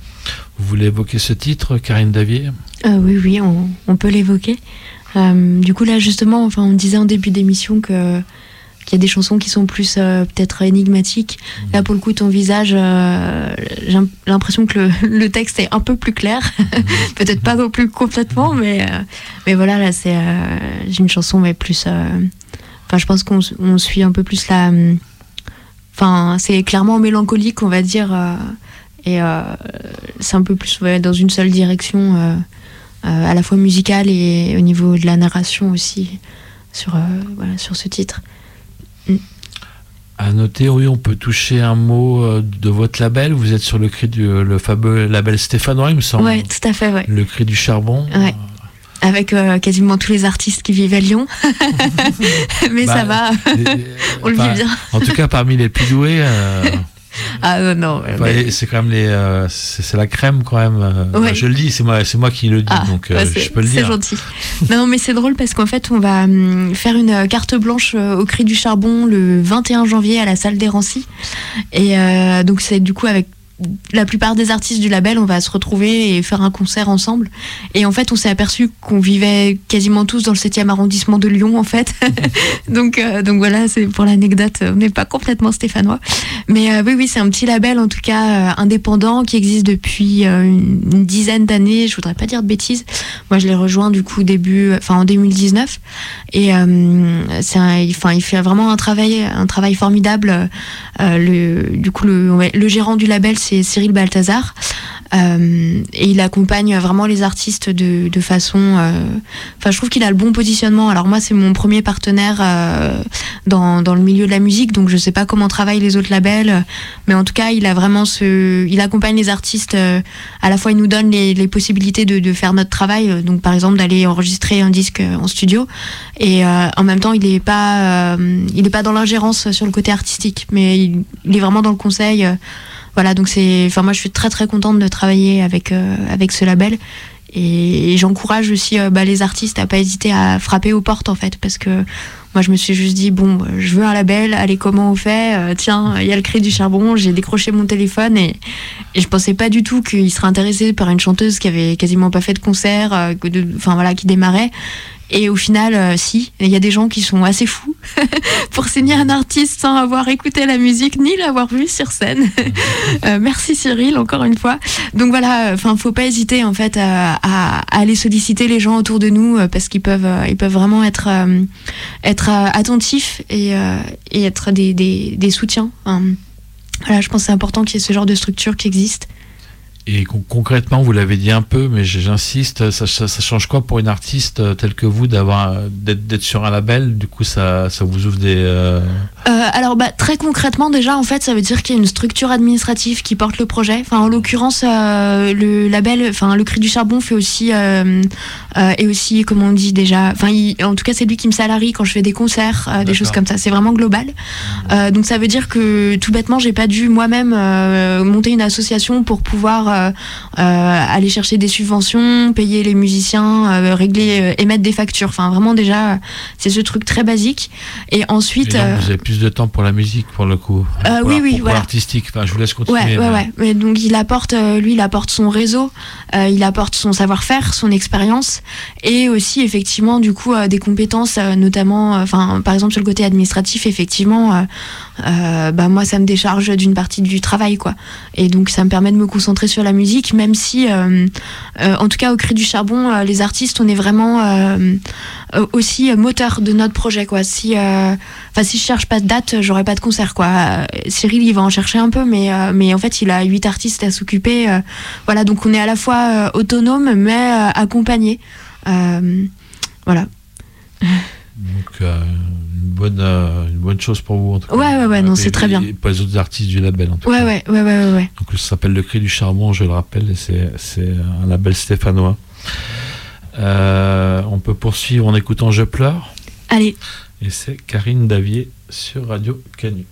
Vous voulez évoquer ce titre, Karine Davier? Euh, Oui, oui, on, peut l'évoquer. Euh, du coup, là, justement, enfin, on disait en début d'émission que qu'il y a des chansons qui sont plus euh, peut-être énigmatiques. Mmh. Là, pour le coup, ton visage, j'ai l'impression que le, texte est un peu plus clair. Mmh. peut-être pas non plus complètement, mais, mais voilà, là, c'est une chanson, mais plus. Enfin, je pense qu'on suit un peu plus la. Enfin, c'est clairement mélancolique, on va dire. Et euh, c'est un peu plus dans une seule direction, euh, euh, à la fois musicale et au niveau de la narration aussi, sur, voilà, sur ce titre. Mm. À noter, oui, on peut toucher un mot de votre label. Vous êtes sur le cri du le fameux label Stéphanois, il me semble. Oui, tout à fait, ouais. Le cri du charbon. Ouais. Avec quasiment tous les artistes qui vivent à Lyon. Mais ça bah, va, on le vit bien. En tout cas, parmi les plus doués. Ah non. C'est quand même les, euh, c'est la crème quand même. Euh, je le dis, c'est moi, c'est moi qui le dis, ah, donc euh, je peux le dire. C'est gentil. non, mais c'est drôle parce qu'en fait, on va hum, faire une carte blanche au Cri du Charbon le 21 janvier à la salle des Rancy. Et donc c'est du coup avec la plupart des artistes du label, on va se retrouver et faire un concert ensemble. Et en fait, on s'est aperçu qu'on vivait quasiment tous dans le 7e arrondissement de Lyon, en fait. donc, euh, donc voilà, c'est pour l'anecdote, on n'est pas complètement stéphanois. Mais euh, oui, oui, c'est un petit label, en tout cas, euh, indépendant, qui existe depuis une, dizaine d'années. Je voudrais pas dire de bêtises. Moi, je l'ai rejoint, du coup, début, enfin, en 2019. Et c'est enfin, il fait vraiment un travail, un travail formidable. le, du coup, le, le gérant du label, c'est Cyril Balthazar. Euh, et il accompagne vraiment les artistes de, façon. Euh, enfin, je trouve qu'il a le bon positionnement. Alors moi, c'est mon premier partenaire euh, dans, le milieu de la musique, donc je sais pas comment travaillent les autres labels, mais en tout cas, il a vraiment. Il accompagne les artistes. à la fois, il nous donne les, possibilités de, faire notre travail. Donc, par exemple, d'aller enregistrer un disque en studio, et en même temps, il est pas, dans l'ingérence sur le côté artistique, mais il est vraiment dans le conseil voilà, donc c'est, enfin moi je suis très très contente de travailler avec euh, ce label. Et, j'encourage aussi euh, bah, les artistes à pas hésiter à frapper aux portes en fait parce que moi je me suis juste dit bon je veux un label, allez comment on fait? Euh, Tiens il y a le cri du charbon, j'ai décroché mon téléphone et, et je pensais pas du tout qu'il serait intéressé par une chanteuse qui avait quasiment pas fait de concert, enfin voilà qui démarrait et au final, euh, si, il y a des gens qui sont assez fous pour signer un artiste sans avoir écouté la musique ni l'avoir vu sur scène. Euh, merci Cyril, encore une fois. Donc voilà, enfin, faut pas hésiter en fait à, aller solliciter les gens autour de nous euh, parce qu'ils peuvent, ils peuvent vraiment être, attentifs et, être des, soutiens. voilà, je pense que c'est important qu'il y ait ce genre de structure qui existe. Et concrètement, vous l'avez dit un peu, mais j'insiste, ça, ça, change quoi pour une artiste euh, telle que vous d'avoir d'être sur un label? Du coup, ça, ça vous ouvre des. Euh, euh, alors, bah, très concrètement, déjà, en fait, ça veut dire qu'il y a une structure administrative qui porte le projet. Enfin, en l'occurrence, le label, enfin, le Cri du Charbon fait aussi et aussi, comme on dit déjà, enfin, en tout cas, c'est lui qui me salarie quand je fais des concerts, des choses comme ça. C'est vraiment global. donc, ça veut dire que tout bêtement, j'ai pas dû moi-même monter une association pour pouvoir euh, euh, aller chercher des subventions, payer les musiciens, euh, régler, émettre des factures. Enfin, vraiment déjà, c'est ce truc très basique. Et ensuite, vous avez plus de temps pour la musique, pour le coup. oui, oui, voilà. l'artistique. Enfin, je vous laisse continuer. Ouais, ouais, ouais. Mais donc, il apporte, lui, il apporte son réseau, il apporte son savoir-faire, son expérience, et aussi effectivement, du coup, des compétences, notamment, enfin, par exemple sur le côté administratif, effectivement, bah moi, ça me décharge d'une partie du travail, quoi. Et donc, ça me permet de me concentrer sur la musique, même si, euh, euh, en tout cas, au Cri du Charbon, euh, les artistes, on est vraiment aussi moteur de notre projet, quoi. Si, enfin, si je cherche pas de date, j'aurais pas de concert, quoi. Cyril, il va en chercher un peu, mais, mais en fait, il a huit artistes à s'occuper. voilà, donc on est à la fois autonome, mais accompagné. voilà. Donc, une bonne, euh, une bonne chose pour vous en tout cas. Ouais, ouais, ouais, non, c'est très bien. pas les autres artistes du label en tout ouais, cas. Ouais, ouais, ouais, ouais. Donc ça s'appelle Le Cri du Charbon, je le rappelle, et c'est un label stéphanois. Euh, on peut poursuivre en écoutant Je pleure. Allez. Et c'est Karine Davier sur Radio Canu.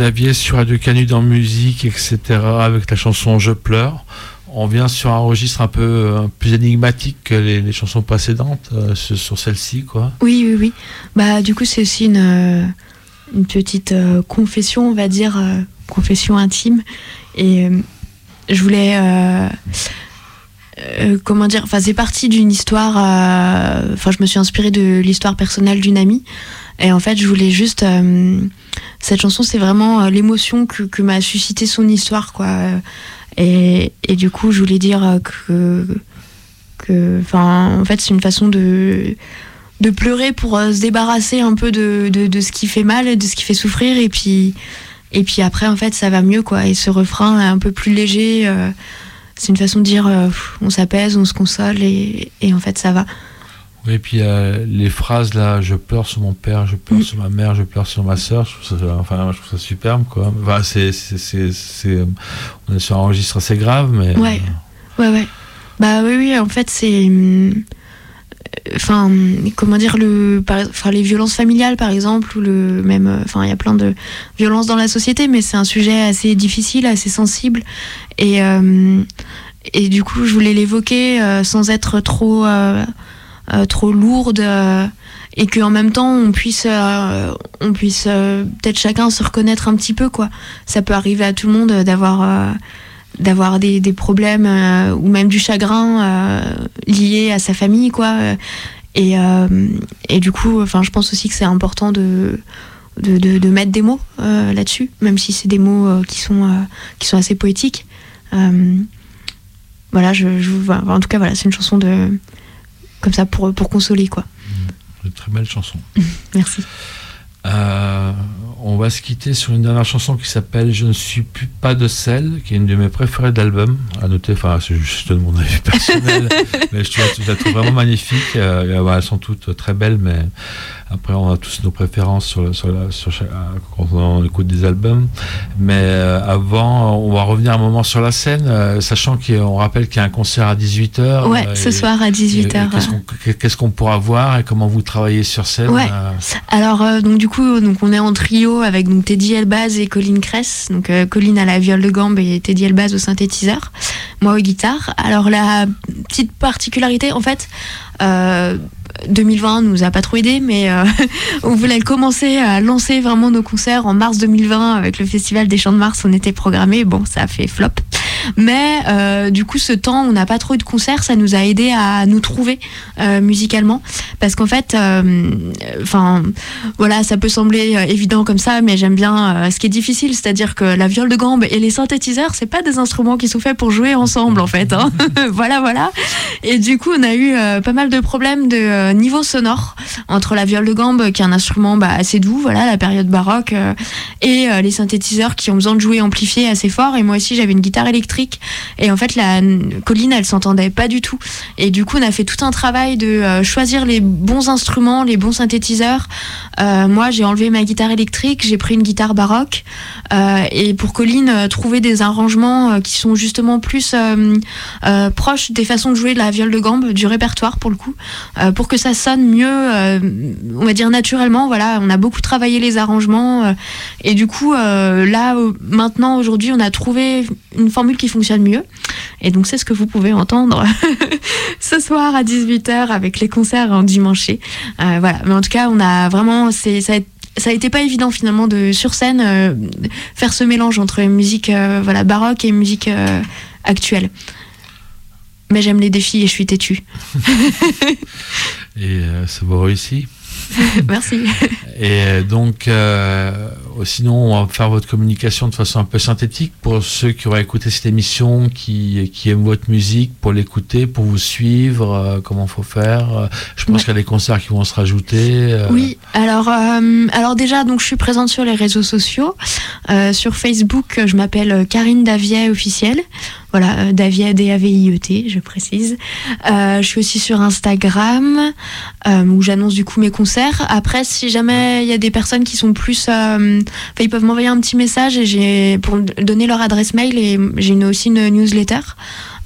Davier sur Radio Canu dans musique, etc. avec la chanson Je pleure. On vient sur un registre un peu euh, plus énigmatique que les, chansons précédentes, euh, sur, celle-ci, quoi. Oui, oui, oui. Bah, du coup, c'est aussi une, euh, petite confession, on va dire, confession intime. Et je voulais. comment dire Enfin, c'est parti d'une histoire. Enfin, je me suis inspirée de l'histoire personnelle d'une amie. Et en fait, je voulais juste. euh, cette chanson, c'est vraiment euh, l'émotion que, que m'a suscité son histoire, quoi. Et, et du coup, je voulais dire euh, que. que en fait, c'est une façon de de pleurer pour se débarrasser un peu de, de, ce qui fait mal, de ce qui fait souffrir, et puis, et puis après, en fait, ça va mieux, quoi. Et ce refrain est un peu plus léger. c'est une façon de dire, on s'apaise, on se console, et, et en fait, ça va. Oui, et puis euh, les phrases là, je pleure sur mon père, je pleure sur ma mère, je pleure sur ma soeur, je trouve ça, enfin, je trouve ça superbe, quoi. Enfin, c'est, c'est- on est sur un registre assez grave, mais. Ouais. Ouais, ouais. Bah oui, oui, en fait, c'est. hum, Enfin, comment dire, le, enfin, les violences familiales, par exemple, ou le même. euh, Enfin, il y a plein de violences dans la société, mais c'est un sujet assez difficile, assez sensible. Et, euh, et du coup, je voulais l'évoquer euh, sans être trop, euh, trop lourde. euh, et qu'en même temps, on puisse, euh, on puisse euh, peut-être chacun se reconnaître un petit peu, quoi. Ça peut arriver à tout le monde d'avoir. d'avoir des, des problèmes ou même du chagrin lié à sa famille quoi et, et du coup enfin je pense aussi que c'est important de de, mettre des mots là-dessus même si c'est des mots qui sont qui sont assez poétiques voilà je, je en tout cas voilà c'est une chanson de comme ça pour pour consoler quoi Une très belle chanson. merci Euh, on va se quitter sur une dernière chanson qui s'appelle Je ne suis plus pas de celle, qui est une de mes préférées d'album. À noter, enfin, c'est juste de mon avis personnel, mais je, la trouve vraiment magnifique. elles sont toutes très belles, mais après, on a tous nos préférences sur, sur, sur quand on écoute des albums. Mais euh, avant, on va revenir un moment sur la scène, euh, sachant qu'on rappelle qu'il y a un concert à 18h. Ouais, ce soir à 18h. Qu'est-ce qu'on pourra voir et comment vous travaillez sur scène ouais. Euh? Alors, donc du coup, donc, on est en trio avec donc, Teddy Elbaz et Colline Cress. Donc, Colline à la viole de gambe et Teddy Elbaz au synthétiseur. Moi au guitare. Alors, la petite particularité, en fait, 2020 nous a pas trop aidé, mais euh, on voulait commencer à lancer vraiment nos concerts en mars 2020 avec le festival des Chants de Mars. On était programmé, bon, ça a fait flop. Mais euh, du coup, ce temps, on n'a pas trop eu de concerts, ça nous a aidé à nous trouver euh, musicalement, parce qu'en fait, enfin, voilà, ça peut sembler évident comme ça, mais j'aime bien ce qui est difficile, c'est-à-dire que la viole de gambe et les synthétiseurs, c'est pas des instruments qui sont faits pour jouer ensemble, en fait. Hein. voilà, voilà. Et du coup, on a eu pas mal de problèmes de euh, niveau sonore entre la viole de gambe, qui est un instrument bah, assez doux, voilà, la période baroque, euh, et euh, les synthétiseurs qui ont besoin de jouer amplifié assez fort. Et moi aussi, j'avais une guitare électrique. Et en fait, la colline, elle s'entendait pas du tout. Et du coup, on a fait tout un travail de choisir les bons instruments, les bons synthétiseurs. moi, j'ai enlevé ma guitare électrique, j'ai pris une guitare baroque. et pour Colline, trouver des arrangements qui sont justement plus proches des façons de jouer de la viole de gambe, du répertoire pour le coup, pour que ça sonne mieux, euh, on va dire naturellement. Voilà, on a beaucoup travaillé les arrangements euh, et du coup, euh, là, maintenant, aujourd'hui, on a trouvé une formule qui fonctionne mieux. Et donc, c'est ce que vous pouvez entendre ce soir à 18h avec les concerts en dimanche. voilà, mais en tout cas, on a vraiment, c'est ça a ça a été pas évident finalement de sur scène faire ce mélange entre musique voilà baroque et musique actuelle mais j'aime les défis et je suis têtue. et euh, ça vous réussit Merci. Et euh, donc, euh, sinon, on va faire votre communication de façon un peu synthétique pour ceux qui auraient écouté cette émission, qui, qui aiment votre musique, pour l'écouter, pour vous suivre, comment faut faire. Je pense qu'il y a des concerts qui vont se rajouter. Oui, alors, alors déjà, donc, je suis présente sur les réseaux sociaux. sur Facebook, je m'appelle Karine Davier officielle. Voilà, euh, Davia, D-A-V-I-E-T, je précise. Euh, je suis aussi sur Instagram, euh, où j'annonce du coup mes concerts. Après, si jamais il y a des personnes qui sont plus... Enfin, ils peuvent m'envoyer un petit message et j'ai pour donner leur adresse mail et j'ai aussi une newsletter.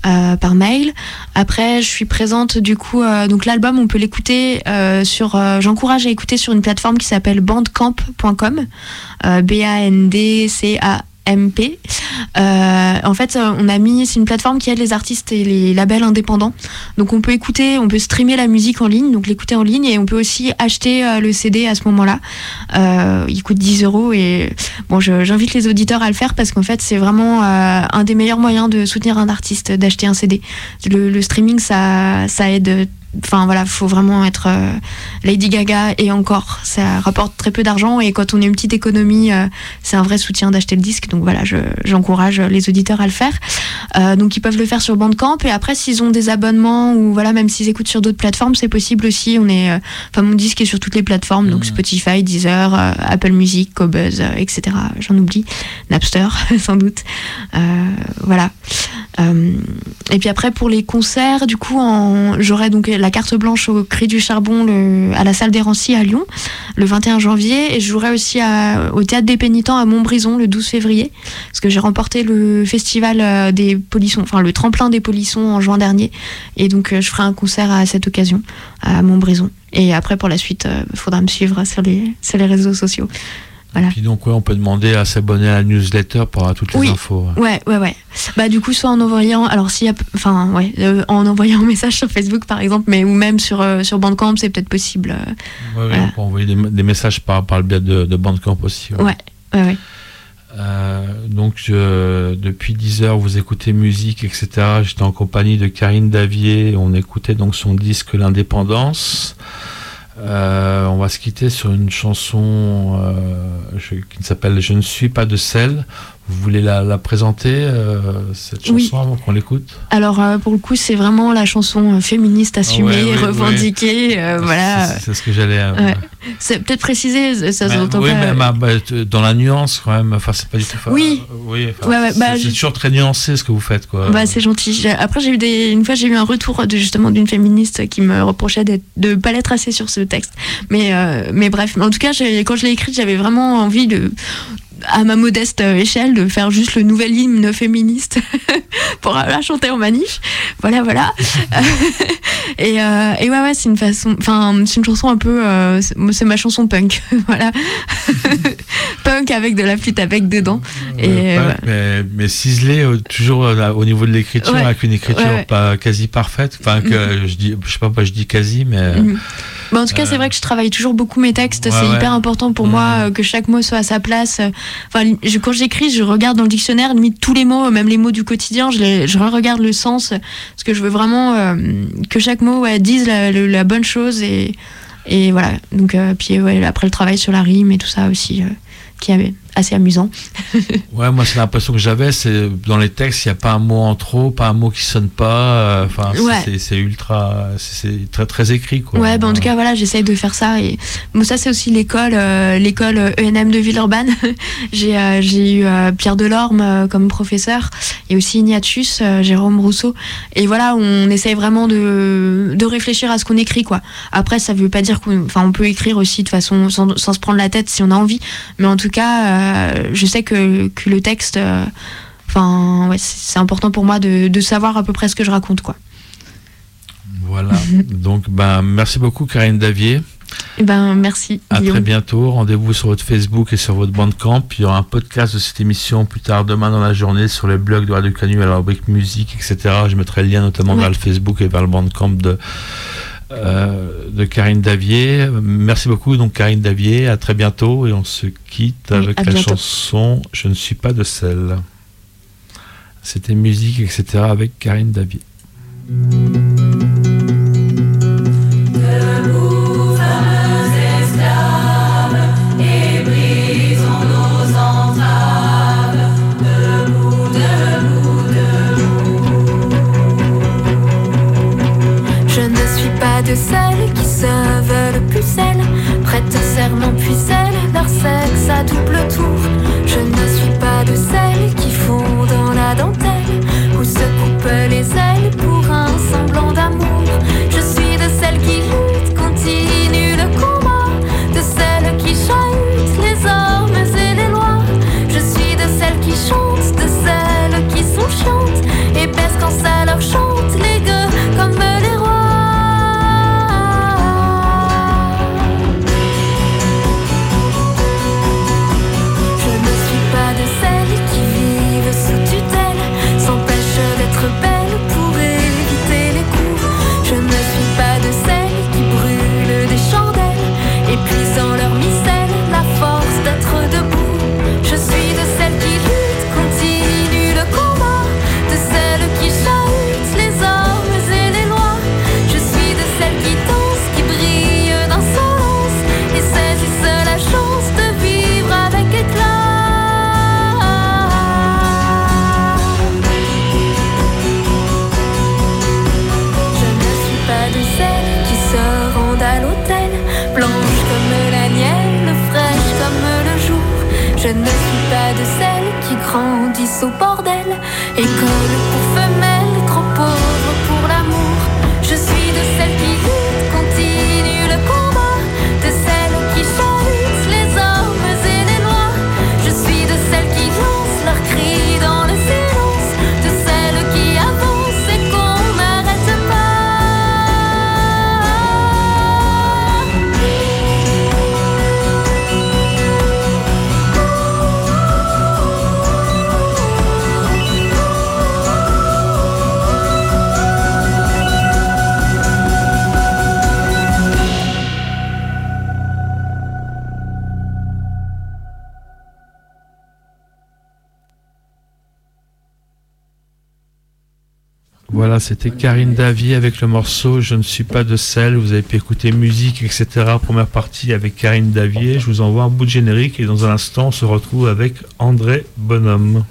par mail. Après, je suis présente du coup. donc l'album, on peut l'écouter sur. J'encourage à écouter sur une plateforme qui s'appelle bandcamp.com. B A N D C A MP. Euh, en fait, on a mis, c'est une plateforme qui aide les artistes et les labels indépendants. Donc on peut écouter, on peut streamer la musique en ligne, donc l'écouter en ligne, et on peut aussi acheter euh, le CD à ce moment-là. Euh, il coûte 10 euros et bon, j'invite les auditeurs à le faire parce qu'en fait, c'est vraiment un des meilleurs moyens de soutenir un artiste, d'acheter un CD. Le, le streaming, ça, ça aide Enfin voilà, faut vraiment être euh, Lady Gaga et encore, ça rapporte très peu d'argent et quand on a une petite économie, euh, c'est un vrai soutien d'acheter le disque. Donc voilà, j'encourage les auditeurs à le faire. Euh, donc ils peuvent le faire sur Bandcamp et après s'ils ont des abonnements ou voilà, même s'ils écoutent sur d'autres plateformes, c'est possible aussi. On est, enfin mon disque est sur toutes les plateformes, donc mmh. Spotify, Deezer, Apple Music, Cobuzz, etc. J'en oublie, Napster sans doute. voilà. et puis après pour les concerts, du coup, j'aurai donc la carte blanche au Cri du Charbon à la salle des Rancy à Lyon le 21 janvier et je jouerai aussi au Théâtre des Pénitents à Montbrison le 12 février parce que j'ai remporté le festival euh, des polissons, enfin le tremplin des polissons en juin dernier et donc euh, je ferai un concert à cette occasion à Montbrison. Et après pour la suite, il euh, faudra me suivre sur les, sur les réseaux sociaux. Voilà. puis donc, ouais, on peut demander à s'abonner à la newsletter pour avoir toutes les infos. Ouais, ouais, ouais. Bah, du coup, soit en envoyant, alors s'il y a, enfin, ouais, euh, en envoyant un message sur Facebook, par exemple, mais ou même sur, euh, sur Bandcamp, c'est peut-être possible. Euh, ouais, on peut envoyer des, messages par, par le biais de, de Bandcamp aussi. Ouais, ouais, ouais. donc, depuis 10 heures, vous écoutez musique, etc. J'étais en compagnie de Karine Davier. On écoutait donc son disque L'Indépendance. Euh, on va se quitter sur une chanson euh, qui s'appelle Je ne suis pas de celle. Vous voulez la, la présenter, euh, cette chanson, Oui. avant qu'on l'écoute? Alors euh, pour le coup, c'est vraiment la chanson euh, féministe assumée, ouais, ouais, revendiquée. voilà. C'est- ce que j'allais. C'est peut-être préciser, ça Mais- s'entend oui, pas. mais bah, bah, dans la nuance quand même. Enfin, c'est pas du tout. Oui. oui. enfin, c'est- bah, toujours très nuancé ce que vous faites, quoi. Bah, c'est gentil. Après, j'ai eu des, une fois, j'ai eu un retour de, justement d'une féministe qui me reprochait de pas l'être assez sur ce texte. Mais, mais bref, en tout cas, quand je l'ai écrite, j'avais vraiment envie de, à ma modeste échelle, de faire juste le nouvel hymne féministe pour la chanter en manif. Voilà, voilà. et, euh, et ouais, ouais, c'est une façon, enfin, c'est une chanson un peu, euh, c'est ma chanson punk. voilà. punk avec de la flûte avec dedans. Et, Euh, ouais. mais, mais ciselé toujours au niveau de l'écriture, Ouais. avec une écriture pas quasi parfaite. Enfin, que je dis, je sais pas, pas je dis quasi, mais. Mhm. Bah, en tout cas, Euh, c'est vrai que je travaille toujours beaucoup mes textes. ouais, c'est ouais. hyper important pour moi Mhm. euh, que chaque mot soit à sa place. Enfin, je- quand j'écris, je regarde dans le dictionnaire, limite tous les mots, même les mots du quotidien, je, les, je regarde le sens. Parce que je veux vraiment euh, que chaque mot ouais, dise la, la bonne chose. Et, et voilà. Donc, euh, puis ouais, après le travail sur la rime et tout ça aussi, euh, qui est assez amusant. Ouais, moi, c'est l'impression que j'avais, c'est dans les textes, il n'y a pas un mot en trop, pas un mot qui sonne pas. euh, Enfin, c'est- Ouais. c'est- c'est ultra, c'est très très écrit, quoi. Ouais, bah en tout cas, voilà, j'essaye de faire ça. Et bon, ça, c'est aussi l'école, euh, l'école euh, ENM de Villeurbanne. j'ai, euh, j'ai eu Pierre Delorme comme professeur et aussi Ignatius, Jérôme Rousseau. Et voilà, on essaye vraiment de, de réfléchir à ce qu'on écrit, quoi. Après, ça veut pas dire qu'on, enfin, on peut écrire aussi de façon sans, sans se prendre la tête si on a envie. Mais en tout cas, je sais que, que le texte, euh, enfin, ouais, c'est, important pour moi de, de savoir à peu près ce que je raconte, quoi. Voilà. Donc, ben, merci beaucoup, Karine Davier. Et ben, merci. À Guillaume. très bientôt. Rendez-vous sur votre Facebook et sur votre Bandcamp. Il y aura un podcast de cette émission plus tard demain dans la journée sur les blogs de Radio Canu à la rubrique musique, etc. Je mettrai le lien notamment Ouais. vers le Facebook et vers le Bandcamp de, euh, de Karine Davier. Merci beaucoup, donc Karine Davier. À très bientôt et on se quitte Oui, avec la bientôt. chanson Je ne suis pas de celle. C'était musique, etc. avec Karine Davier. Celles qui se veulent plus celles, prêtent serment puis celles, leur sexe à double tour. Grandissent au bordel, école C'était Karine Davier avec le morceau Je ne suis pas de sel. Vous avez pu écouter musique, etc. Première partie avec Karine Davier. Je vous envoie un bout de générique et dans un instant, on se retrouve avec André Bonhomme.